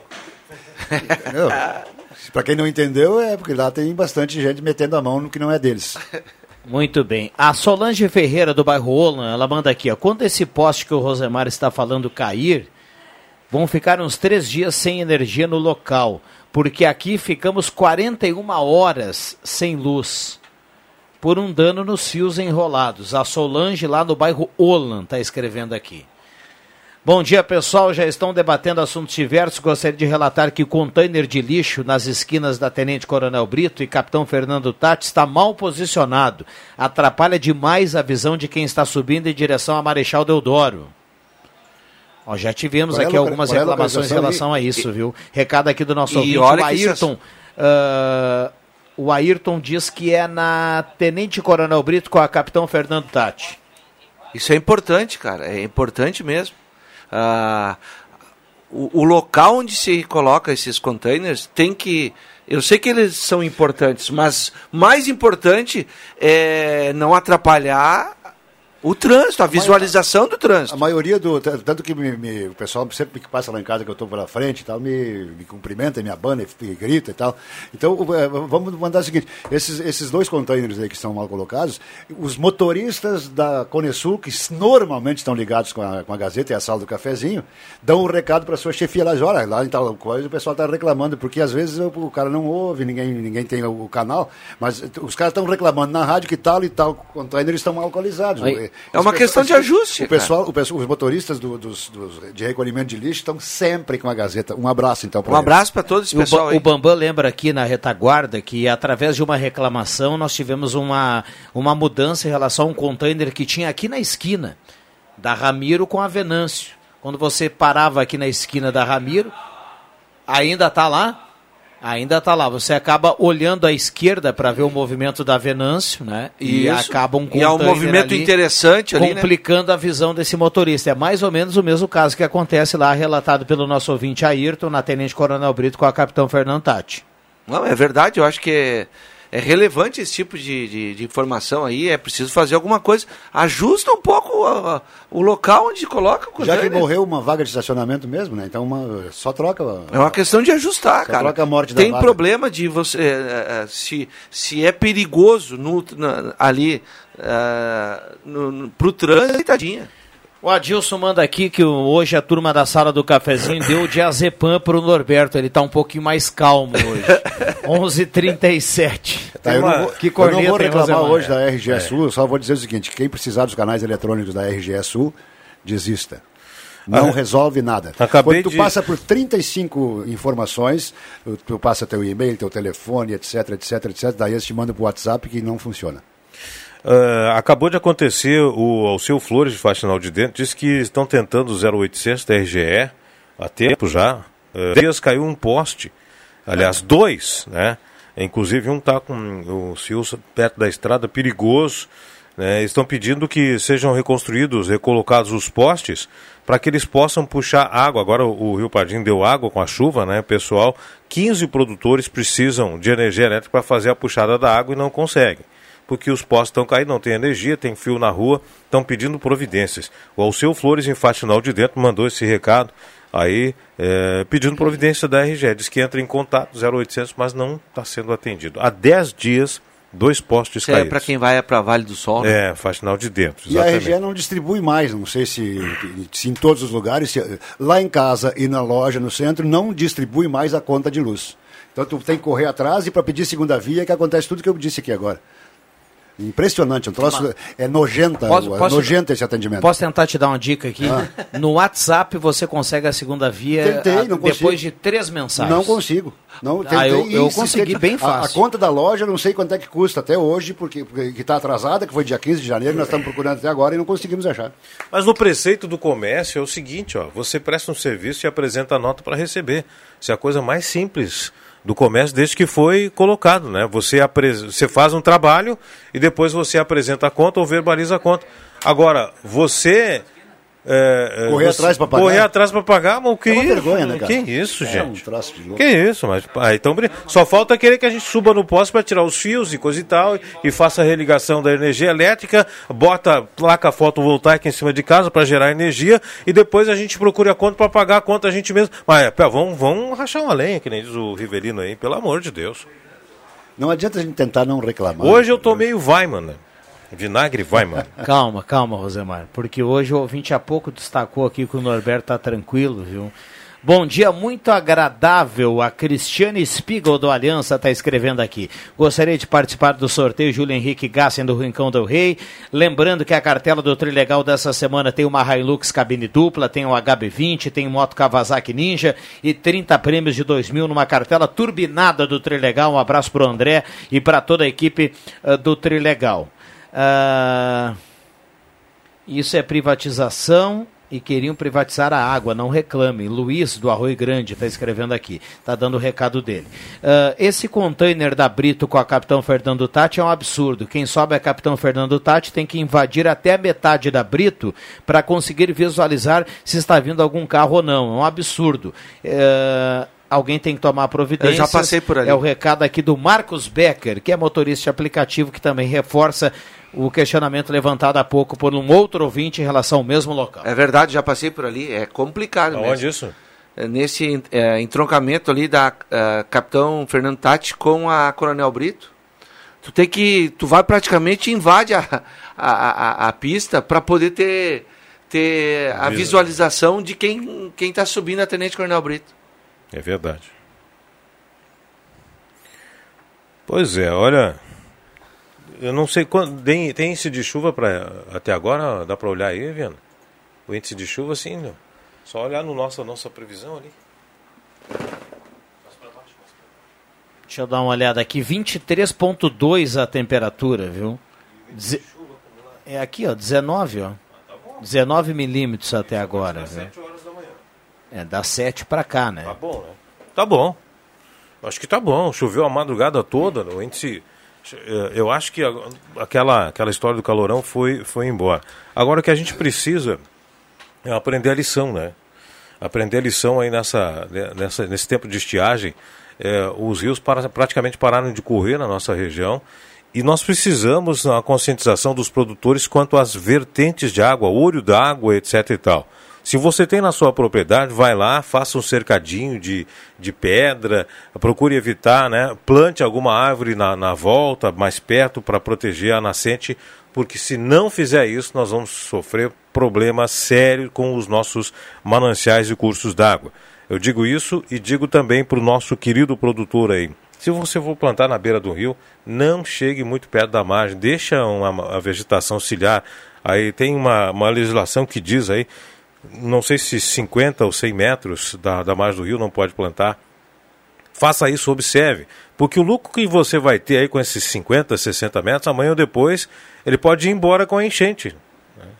S8: Para quem não entendeu, é porque lá tem bastante gente metendo a mão no que não é deles.
S2: Muito bem. A Solange Ferreira do bairro Olan, ela manda aqui, ó. Quando esse poste que o Rosemar está falando cair, vão ficar uns três dias sem energia no local, porque aqui ficamos 41 horas sem luz por um dano nos fios enrolados. A Solange lá no bairro Olan está escrevendo aqui. Bom dia, pessoal. Já estão debatendo assuntos diversos. Gostaria de relatar que o container de lixo nas esquinas da Tenente Coronel Brito e Capitão Fernando Tati está mal posicionado. Atrapalha demais a visão de quem está subindo em direção a Marechal Deodoro. Ó, já tivemos
S3: Qual é
S2: aqui
S3: loca-
S2: algumas
S3: qual é
S2: reclamações em relação a isso,
S3: E-
S2: viu? Recado aqui do nosso
S3: E
S2: ouvinte,
S3: olha
S2: o
S3: que se
S2: Ayrton. ah, o Ayrton diz que é na Tenente Coronel Brito com a Capitão Fernando Tati.
S3: Isso é importante, cara. É importante mesmo. Ah, o, o local onde se coloca esses containers tem que. Eu sei que eles são importantes, mas mais importante é não atrapalhar o trânsito, a visualização do trânsito.
S8: A maioria do. Tanto que me- me- o pessoal sempre que passa lá em casa que eu estou pela frente e tal, me, me cumprimenta, me abana e, e grita e tal. Então, eh, vamos mandar o seguinte: esses, esses dois containers aí que estão mal colocados, os motoristas da Conesul, que normalmente estão ligados com a, com a Gazeta e a sala do cafezinho, dão um recado para a sua chefia lá, olha, lá em tal coisa o pessoal está reclamando, porque às vezes o, o cara não ouve, ninguém, ninguém tem o, o canal, mas os caras estão reclamando na rádio que tal e tal container estão mal localizados.
S3: Aí, é uma questão de ajuste,
S8: O pessoal, o pessoal- os motoristas do- dos, dos- de recolhimento de lixo estão sempre com a Gazeta. Um abraço, então,
S3: Um abraço para todo esse
S2: E o,
S3: pessoal
S2: Ba-
S3: aí.
S2: o Bambam lembra aqui na retaguarda que através de uma reclamação nós tivemos uma, uma mudança em relação a um container que tinha aqui na esquina da Ramiro com a Venâncio. Quando você parava aqui na esquina da Ramiro, ainda está lá? Ainda está lá. Você acaba olhando à esquerda para ver o movimento da Venâncio, né? E
S3: Isso.
S2: acaba um
S3: E é um movimento
S2: ali
S3: interessante ali, né?
S2: complicando a visão desse motorista. É mais ou menos o mesmo caso que acontece lá, relatado pelo nosso ouvinte Ayrton, na Tenente Coronel Brito com a Capitão Fernando Tati.
S3: Não, é verdade, eu acho que é, é relevante esse tipo de, de, de informação aí, é preciso fazer alguma coisa. Ajusta um pouco a- o local onde coloca o
S8: Já que
S3: container.
S8: morreu uma vaga de estacionamento mesmo, né? Então uma- só troca.
S3: É uma questão de ajustar, cara.
S8: troca a morte da
S3: Tem
S8: vaga.
S3: problema de você. eh, eh, se, se é perigoso no, na- ali uh, no, no, pro trânsito, tadinha.
S2: O Adilson manda aqui que hoje a turma da sala do cafezinho deu o diazepam pro Norberto. Ele tá um pouquinho mais calmo hoje. 11h37.
S8: Tá, eu, não vou,
S2: que
S8: eu não vou reclamar hoje da RGE
S2: É.
S8: Só vou dizer o seguinte: quem precisar dos canais eletrônicos da RGE Sul, desista. Não
S7: Ah,
S8: resolve nada.
S7: acabei
S8: Quando tu
S7: de-
S8: passa por 35 informações, tu, tu passa teu e-mail, teu telefone, etc, etc, etc, daí eles te mandam pro WhatsApp que não funciona.
S7: Ah, acabou de acontecer, o Alceu Flores, de Faxinal de Dentro, disse que estão tentando o 0800 da RGE há tempo já. Uh, dias caiu um poste, aliás, dois, né? Inclusive um está com o fio perto da estrada, perigoso. né? Estão pedindo que sejam reconstruídos, recolocados os postes, para que eles possam puxar água. Agora o, Rio Pardinho deu água com a chuva, né, pessoal? 15 produtores precisam de energia elétrica para fazer a puxada da água e não conseguem porque os postes estão caindo, não tem energia, tem fio na rua, estão pedindo providências. O Alceu Flores, em Faxinal de Dentro, mandou esse recado aí, é, pedindo providência da RGE. Diz que entra em contato 0800, mas não está sendo atendido. Há 10 dias, dois postes
S3: Isso é
S7: caídos.
S3: para quem vai para Vale do Sol. né?
S7: É, Faxinal de Dentro,
S8: E a
S7: exatamente.
S8: RGE não distribui mais, não sei se, se em todos os lugares, se- lá em casa e na loja, no centro, não distribui mais a conta de luz. Então tu tem que correr atrás e para pedir segunda via, que acontece tudo que eu disse aqui agora. Impressionante, um troço, é nojenta,
S2: Posso-
S8: é
S2: posso-
S8: nojento esse atendimento.
S2: Posso tentar te dar uma dica aqui?
S8: Ah.
S2: No WhatsApp você consegue a segunda via
S8: Tentei,
S2: a-
S8: não
S2: depois
S8: consigo.
S2: de três mensagens.
S8: Não consigo. Não,
S2: Ah,
S8: tentei
S2: eu- eu
S8: e
S2: consegui
S8: se-
S2: bem
S8: a-
S2: fácil.
S8: A, conta da loja, não sei quanto é que custa até hoje, porque, porque que está atrasada, que foi dia 15 de janeiro, nós estamos procurando até agora e não conseguimos achar.
S7: Mas no preceito do comércio é o seguinte, ó, você presta um serviço e apresenta a nota para receber. Isso é a coisa mais simples do comércio desde que foi colocado, né? Você, você faz um trabalho e depois você apresenta a conta ou verbaliza a conta. Agora, você... é, é,
S8: Correr atrás pra pagar?
S7: Correr atrás para pagar, mas o que
S8: É
S7: isso?
S8: vergonha, né, cara?
S7: Que isso,
S8: É
S7: gente?
S8: um.
S7: Que isso, mas ah, então, só falta querer que a gente suba no poste para tirar os fios e coisa e tal e, e faça a religação da energia elétrica, bota placa fotovoltaica em cima de casa para gerar energia e depois a gente procure a conta para pagar a conta a gente mesmo. Mas pé, vamos, vamos rachar uma lenha, que nem diz o Riverino aí, pelo amor de Deus.
S8: Não adianta a gente tentar não reclamar.
S7: Hoje eu tô meio Weiman, né? Vinagre Weiman.
S2: Calma, calma, Rosemar, porque hoje o ouvinte há pouco destacou aqui que o Norberto tá tranquilo, viu? Bom dia, muito agradável. A Cristiane Spiegel do Aliança está escrevendo aqui. Gostaria de participar do sorteio Júlio Henrique Gassen do Rincão do Rei. Lembrando que a cartela do Trilegal dessa semana tem uma Hilux cabine dupla, tem o HB20, tem moto Kawasaki Ninja e 30 prêmios de 2 mil numa cartela turbinada do Trilegal. Um abraço para o André e para toda a equipe ah, do Trilegal. Ah, isso é privatização e queriam privatizar a água, não reclame. Luiz do Arroio Grande está escrevendo aqui, está dando o recado dele. Ah, esse container da Brito com a Capitão Fernando Tati é um absurdo. Quem sobe a Capitão Fernando Tati tem que invadir até a metade da Brito para conseguir visualizar se está vindo algum carro ou não. É um absurdo. Ah, Alguém tem que tomar providências.
S3: Eu já passei por ali.
S2: É o recado aqui do Marcos Becker, que é motorista de aplicativo, que também reforça o questionamento levantado há pouco por um outro ouvinte em relação ao mesmo local.
S3: É verdade, já passei por ali, é complicado
S7: Aonde
S3: mesmo.
S7: isso?
S3: É Nesse é, entroncamento ali da eh, Capitão Fernando Tati com a Coronel Brito. Tu tem que. Tu vai praticamente invade a, a, a, a pista para poder ter, ter a
S7: Visa.
S3: visualização de quem quem está subindo a Tenente Coronel Brito.
S7: É verdade. Pois é, olha. Eu não sei quando. Tem, tem índice de chuva para até agora? Dá para olhar aí, Viana? O índice de chuva, sim, não. Só olhar no nossa, nossa previsão ali.
S2: Deixa eu dar uma olhada aqui, 23.2 a temperatura, viu? Deze- É aqui, ó, 19, ó. 19 milímetros até agora. viu? É, das 7 para cá, né?
S7: Tá bom, né? Tá bom. Acho que tá bom. Choveu a madrugada toda. O índice. Eh, Eu acho que aquela, aquela história do calorão foi, foi embora. Agora o que a gente precisa é aprender a lição, né? Aprender a lição aí nessa, né, nessa, nesse tempo de estiagem. eh, os rios para, praticamente pararam de correr na nossa região. E nós precisamos a conscientização dos produtores quanto às vertentes de água, olho d'água, etc. e tal. Se você tem na sua propriedade, vai lá, faça um cercadinho de, de pedra, procure evitar, né? Plante alguma árvore na, na volta, mais perto, para proteger a nascente, porque se não fizer isso, nós vamos sofrer problemas sérios com os nossos mananciais e cursos d'água. Eu digo isso e digo também para o nosso querido produtor aí. Se você for plantar na beira do rio, não chegue muito perto da margem, deixa uma, a vegetação ciliar. Aí tem uma, uma legislação que diz aí, não sei se 50 ou 100 metros da, da margem do rio não pode plantar. Faça isso, observe. Porque o lucro que você vai ter aí com esses 50, 60 metros, amanhã ou depois, ele pode ir embora com a enchente.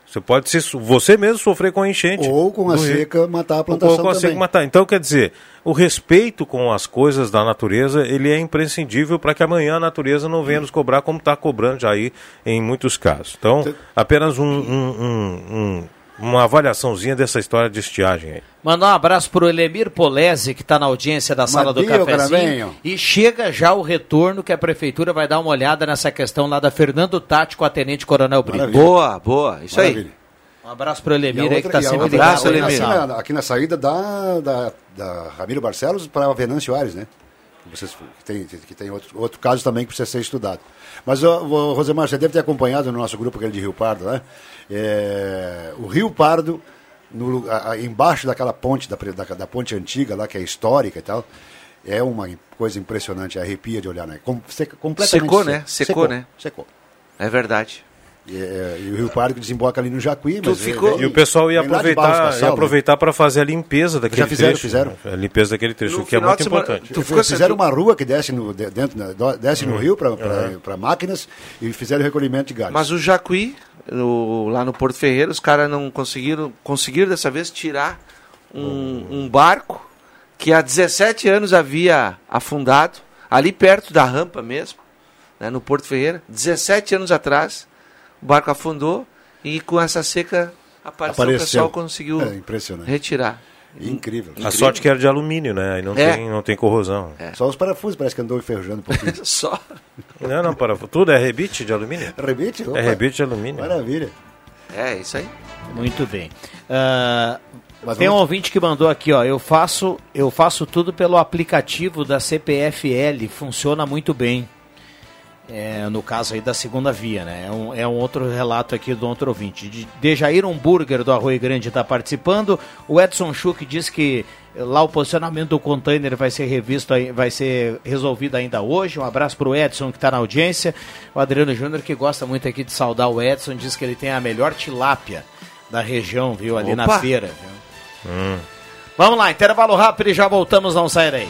S7: Você pode ser, você mesmo sofrer com a enchente.
S8: Ou com a
S7: do rio.
S8: seca matar a
S7: Ou
S8: plantação
S7: com a seca
S8: também.
S7: matar. Então, quer dizer, o respeito com as coisas da natureza, ele é imprescindível para que amanhã a natureza não venha nos cobrar como está cobrando já aí em muitos casos. Então, apenas um- um- um- um- uma avaliaçãozinha dessa história de estiagem aí.
S2: Mandar um abraço pro Elemir Polese, que está na audiência da sala do cafezinho. E chega já o retorno que a prefeitura vai dar uma olhada nessa questão lá da Fernando Tati com a Tenente Coronel Brito.
S8: Maravilha.
S3: Boa, boa, isso aí.
S8: Maravilha.
S2: Um abraço pro
S8: E a
S2: Elemir aí que está sempre
S8: outra-
S2: ligado
S3: Abraço,
S2: aí na
S3: Elemir.
S8: Aqui na, aqui na saída da, da, da Ramiro Barcelos para Venâncio Aires, né? Que, vocês, que tem, que tem outro, outro caso também que precisa ser estudado. Mas, ó, ô, Rosemar, você deve ter acompanhado no nosso grupo aquele de Rio Pardo, né? É, o Rio Pardo, no, a- a- embaixo daquela ponte, da, da, da ponte antiga lá, que é histórica e tal, é uma coisa impressionante, arrepia de olhar, né? Com, seca, completamente
S3: Secou,
S8: seca.
S3: né? Secou, né?
S8: Secou.
S3: É verdade.
S8: E, é, e o Rio Pardo desemboca ali no Jacuí, mas
S3: ficou-
S8: vem-
S7: E o pessoal ia aproveitar, ia
S8: né?
S7: aproveitar para fazer a limpeza daquele
S8: Já fizeram,
S7: trecho.
S8: fizeram.
S7: A limpeza daquele trecho,
S8: No
S7: o que é muito
S8: semana,
S7: importante.
S8: Tu ficou fizeram uma rua que desce no, de- dentro, né, desce no rio para máquinas e fizeram recolhimento de galhos.
S3: Mas o Jacuí, o- lá no Porto Ferreira, os caras não conseguiram, conseguiram dessa vez tirar um, um barco que há 17 anos havia afundado, ali perto da rampa mesmo, né, no Porto Ferreira. 17 anos atrás, o barco afundou e com essa seca apareceu, o
S8: Apareceu.
S3: pessoal conseguiu
S8: É, impressionante.
S3: retirar.
S8: Incrível.
S7: A sorte que era de alumínio, né? Aí não,
S3: É.
S7: tem, não tem corrosão.
S8: Só os parafusos parece que andou enferrujando um pouquinho.
S3: Só.
S7: Não, não, para tudo é rebite de alumínio?
S8: Rebite?
S7: É rebite de alumínio.
S8: Maravilha.
S3: É, isso aí.
S2: Muito bem. Ah,
S8: Mas
S2: tem um
S8: vamos-
S2: ouvinte que mandou aqui, ó. Eu faço, eu faço tudo pelo aplicativo da CPFL, funciona muito bem. É, no caso aí da segunda via, né? É um, é um outro relato aqui do outro ouvinte. De, Dejair Burger do Arroio Grande está participando. O Edson Schuch diz que lá o posicionamento do container vai ser revisto, vai ser resolvido ainda hoje. Um abraço para o Edson que está na audiência. O Adriano Júnior que gosta muito aqui de saudar o Edson, diz que ele tem a melhor tilápia da região, viu? Ali na
S20: Opa!
S2: feira. viu? Vamos lá, intervalo rápido e já voltamos, não sair aí.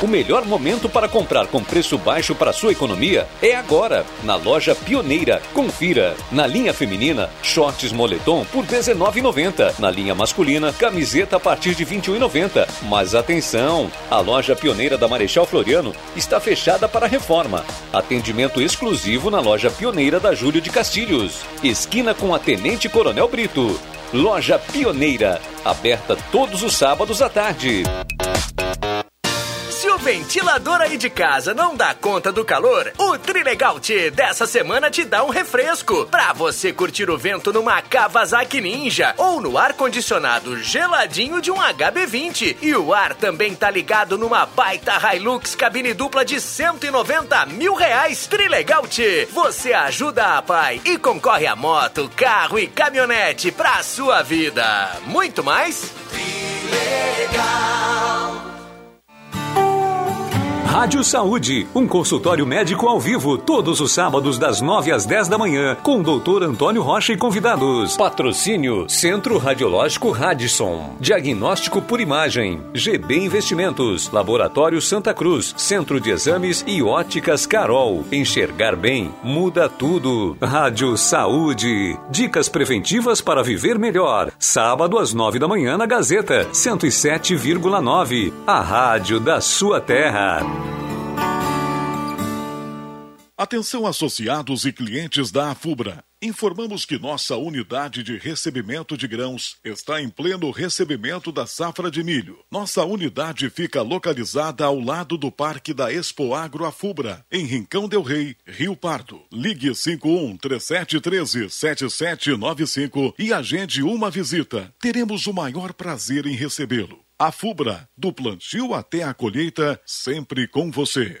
S6: O melhor momento para comprar com preço baixo para sua economia é agora, na loja Pioneira. Confira. Na linha feminina, shorts moletom por R$19,90. Na linha masculina, camiseta a partir de R$ 21,90. Mas atenção, a loja Pioneira da Marechal Floriano está fechada para reforma. Atendimento exclusivo na loja Pioneira da Júlio de Castilhos. Esquina com a Tenente Coronel Brito. Loja Pioneira, aberta todos os sábados à tarde.
S21: Ventilador aí de casa não dá conta do calor, o Trilegal T dessa semana te dá um refresco pra você curtir o vento numa Kawasaki Ninja ou no ar-condicionado geladinho de um HB20. E o ar também tá ligado numa baita Hilux cabine dupla de 190 mil reais. Trilegal T, você ajuda a pai e concorre a moto, carro e caminhonete pra sua vida. Muito mais?
S6: Rádio Saúde, um consultório médico ao vivo, todos os sábados das 9 às 10 da manhã, com o doutor Antônio Rocha e convidados. Patrocínio Centro Radiológico Radisson. Diagnóstico por imagem. GB Investimentos. Laboratório Santa Cruz. Centro de Exames e Óticas Carol. Enxergar bem muda tudo. Rádio Saúde. Dicas preventivas para viver melhor. Sábado às 9 da manhã na Gazeta 107,9. A rádio da sua terra.
S22: Atenção associados e clientes da Afubra. Informamos que nossa unidade de recebimento de grãos está em pleno recebimento da safra de milho. Nossa unidade fica localizada ao lado do Parque da Expo Agro Afubra, em Rincão del Rei, Rio Pardo. Ligue 51 3713 7795 e agende uma visita. Teremos o maior prazer em recebê-lo. Afubra, do plantio até a colheita, sempre com você.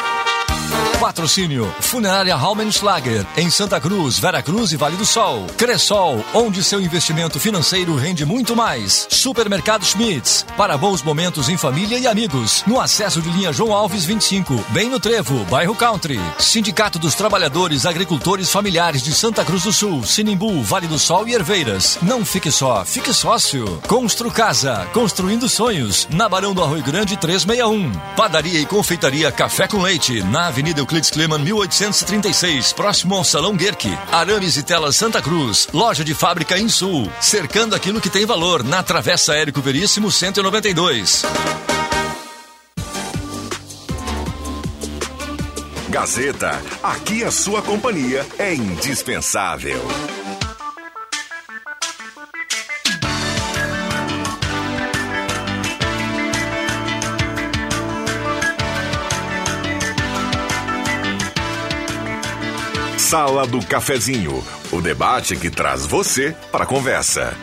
S23: Patrocínio Funerária Raumenschlager em Santa Cruz, Vera Cruz e Vale do Sol. Cressol, onde seu investimento financeiro rende muito mais. Supermercado Schmitz, para bons momentos em família e amigos. No acesso de linha João Alves 25, bem no Trevo, bairro Country. Sindicato dos Trabalhadores Agricultores Familiares de Santa Cruz do Sul, Sinimbu, Vale do Sol e Herveiras. Não fique só, fique sócio. Constru Casa, construindo sonhos. Na Barão do Arroio Grande 361. Padaria e confeitaria Café com Leite, na Avenida Euclides Kleman 1836, próximo ao Salão Guerque. Arames e Telas Santa Cruz, loja de fábrica em Sul. Cercando aquilo que tem valor, na Travessa Érico Veríssimo 192.
S1: Gazeta, aqui a sua companhia é indispensável. Sala do Cafezinho, o debate que traz você para a conversa.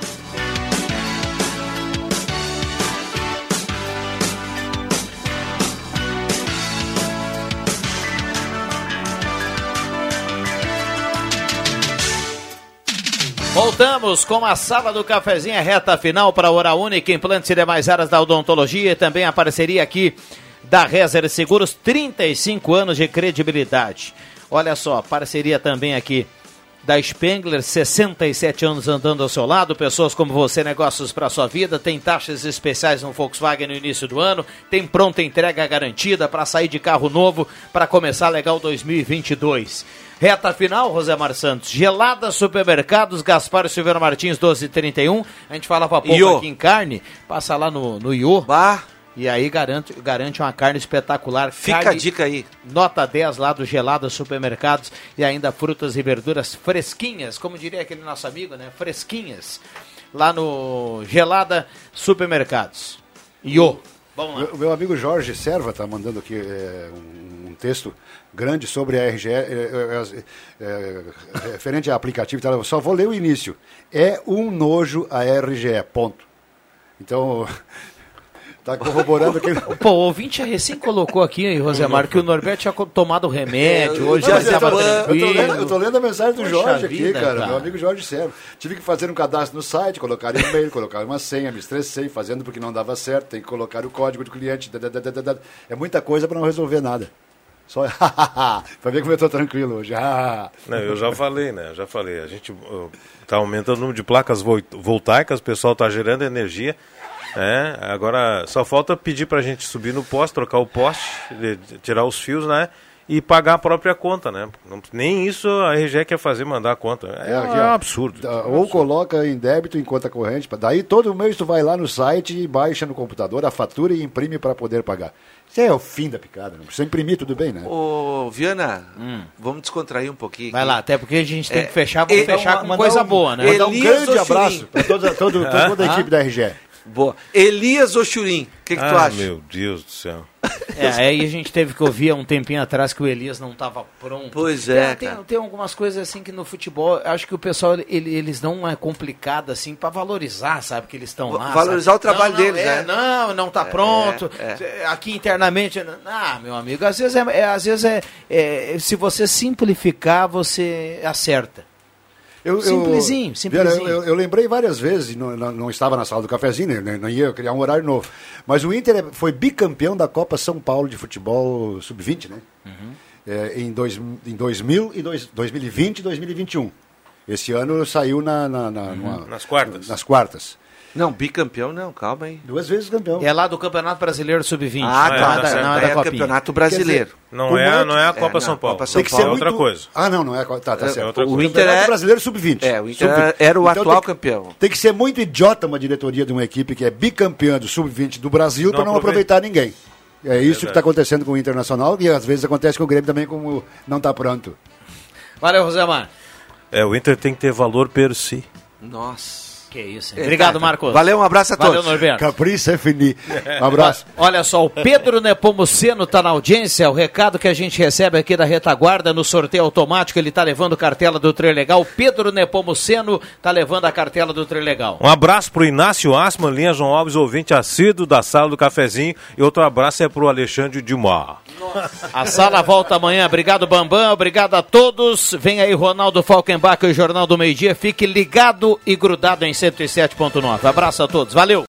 S2: Voltamos com a sala do cafezinho, reta final para a Hora Única, implantes e demais áreas da odontologia e também a parceria aqui da Rezer Seguros, 35 anos de credibilidade. Olha só, parceria também aqui da Spengler, 67 anos andando ao seu lado, pessoas como você, negócios para sua vida, tem taxas especiais no Volkswagen no início do ano, tem pronta entrega garantida para sair de carro novo para começar legal 2022. Reta final, Rosemar Santos. Gelada Supermercados, Gaspar Silveira Martins, 1231. A gente falava pouco
S3: Iô.
S2: aqui em carne. Passa lá no, no Iô.
S3: Bah.
S2: E aí garante, garante uma carne espetacular.
S3: Fica
S2: Carne
S3: a dica aí.
S2: Nota 10 lá do Gelada Supermercados. E ainda frutas e verduras fresquinhas. Como diria aquele nosso amigo, né? Fresquinhas. Lá no Gelada Supermercados. Iô. Vamos lá.
S8: O meu amigo Jorge Serva está mandando aqui é, um, um texto grande sobre a RGE, é, é, é, referente a aplicativo e tal. Eu só vou ler o início. É um nojo a RGE, ponto. Então, está corroborando aqui.
S2: Pô, o ouvinte recém colocou aqui, Rosemar, que o Norberto tinha tomado remédio, hoje
S8: Não,
S2: já estava
S8: tô, eu, tô
S2: tranquilo.
S8: lendo, eu tô lendo a mensagem do
S2: Poxa
S8: Jorge aqui,
S2: vida,
S8: cara,
S2: cara.
S8: Meu amigo Jorge Serva. Tive que fazer um cadastro no site, colocar e-mail, colocar uma senha, me estressei fazendo porque não dava certo, tem que colocar o código do cliente. da, da, da, da, da. É muita coisa para não resolver nada. Só para ver como eu tô tranquilo hoje.
S7: Não, eu já falei, né? Eu já falei. A gente está aumentando o número de placas vol- voltaicas, o pessoal está gerando energia. Né? agora só falta pedir para a gente subir no poste, trocar o poste, tirar os fios, né? E pagar a própria conta, né? Nem isso a RGE quer fazer, mandar a conta. É,
S8: aqui,
S7: é um absurdo.
S8: Ou coloca em débito em conta corrente. Daí todo mês tu vai lá no site e baixa no computador a fatura e imprime para poder pagar. Isso é o fim da picada. Não precisa imprimir, tudo bem, né?
S3: Ô, Viana, vamos descontrair um pouquinho.
S2: Vai
S3: aqui.
S2: lá, até porque a gente tem
S3: É,
S2: que fechar, vamos
S3: e-
S2: fechar
S3: então,
S2: com
S3: mandar
S2: coisa
S3: um-
S2: boa, né?
S8: Mandar um grande abraço para toda, toda, toda a
S3: Hã?
S8: equipe da RGE.
S3: Boa. Elias Ochurim, o que, que tu
S7: ah,
S3: acha?
S7: meu Deus do céu.
S2: É, aí a gente teve que ouvir há um tempinho atrás que o Elias não estava pronto.
S3: Pois é,
S2: Tem,
S3: cara.
S2: tem algumas coisas assim que no futebol, acho que o pessoal, ele- eles dão uma complicada assim para valorizar, sabe, que eles estão lá.
S3: Valorizar
S2: sabe?
S3: o trabalho
S2: Não, não,
S3: deles,
S2: é,
S3: né?
S2: Não, não tá
S3: É,
S2: pronto.
S3: é,
S2: Aqui internamente, ah, meu amigo, às vezes, é, é- às vezes é, é- se você simplificar, você acerta.
S8: Eu,
S2: Simplesinho,
S8: eu,
S2: simplesinho.
S8: Viana, Eu, eu lembrei várias vezes, não, não, não estava na sala do cafezinho, não ia criar um horário novo. Mas o Inter é- foi bicampeão da Copa São Paulo de Futebol Sub-20, né? É, em, dois, em 2000 e dois, 2020 e 2021. Esse ano saiu na, na- na- numa-
S7: Nas quartas.
S8: nas quartas.
S3: Não, bicampeão não, calma aí.
S8: Duas vezes campeão.
S2: É lá do Campeonato Brasileiro Sub-20.
S3: Ah,
S2: não
S3: tá,
S2: é da,
S3: certo.
S2: não é
S3: Aí
S2: da
S3: é
S2: Copinha.
S3: campeonato brasileiro.
S7: Não
S8: O
S7: é, não é a Copa
S3: é,
S7: São
S3: não,
S7: Paulo.
S3: Copa São
S8: Tem que ser
S7: é
S3: Paulo.
S7: outra
S8: muito-
S7: coisa.
S8: Ah, não, não é. Tá, tá
S7: É
S8: certo.
S7: outra
S8: o
S7: coisa.
S8: Campeonato
S3: Inter é-
S8: Brasileiro Sub-20.
S3: É, o Inter
S8: Sub-20.
S3: era o atual
S8: tem que-
S3: campeão.
S8: Tem que ser muito idiota uma diretoria de uma equipe que é bicampeã do Sub-20 do Brasil para não
S7: aproveita.
S8: aproveitar ninguém. É isso que está acontecendo com o Internacional e às vezes acontece com o Grêmio também, como não está pronto.
S2: Valeu, Rosemar.
S7: É, o Inter tem que ter valor per si.
S3: Nossa.
S2: Que isso. hein? Obrigado, Marcos.
S3: Valeu, um abraço a
S2: Valeu,
S3: todos.
S2: Norberto.
S8: Capriça é fini. Um abraço.
S2: Olha só, o Pedro Nepomuceno está na audiência. O recado que a gente recebe aqui da retaguarda no sorteio automático, ele está levando cartela do Trilegal. Pedro Nepomuceno está levando a cartela do Trilegal.
S7: Um abraço pro Inácio Asman, linha João Alves, ouvinte assíduo da sala do cafezinho. E outro abraço é pro Alexandre Dimar.
S2: A sala volta amanhã. Obrigado, Bambam. Obrigado a todos. Vem aí, Ronaldo Falkenbach e o Jornal do Meio Dia. Fique ligado e grudado em 107.9. Abraço a todos. Valeu!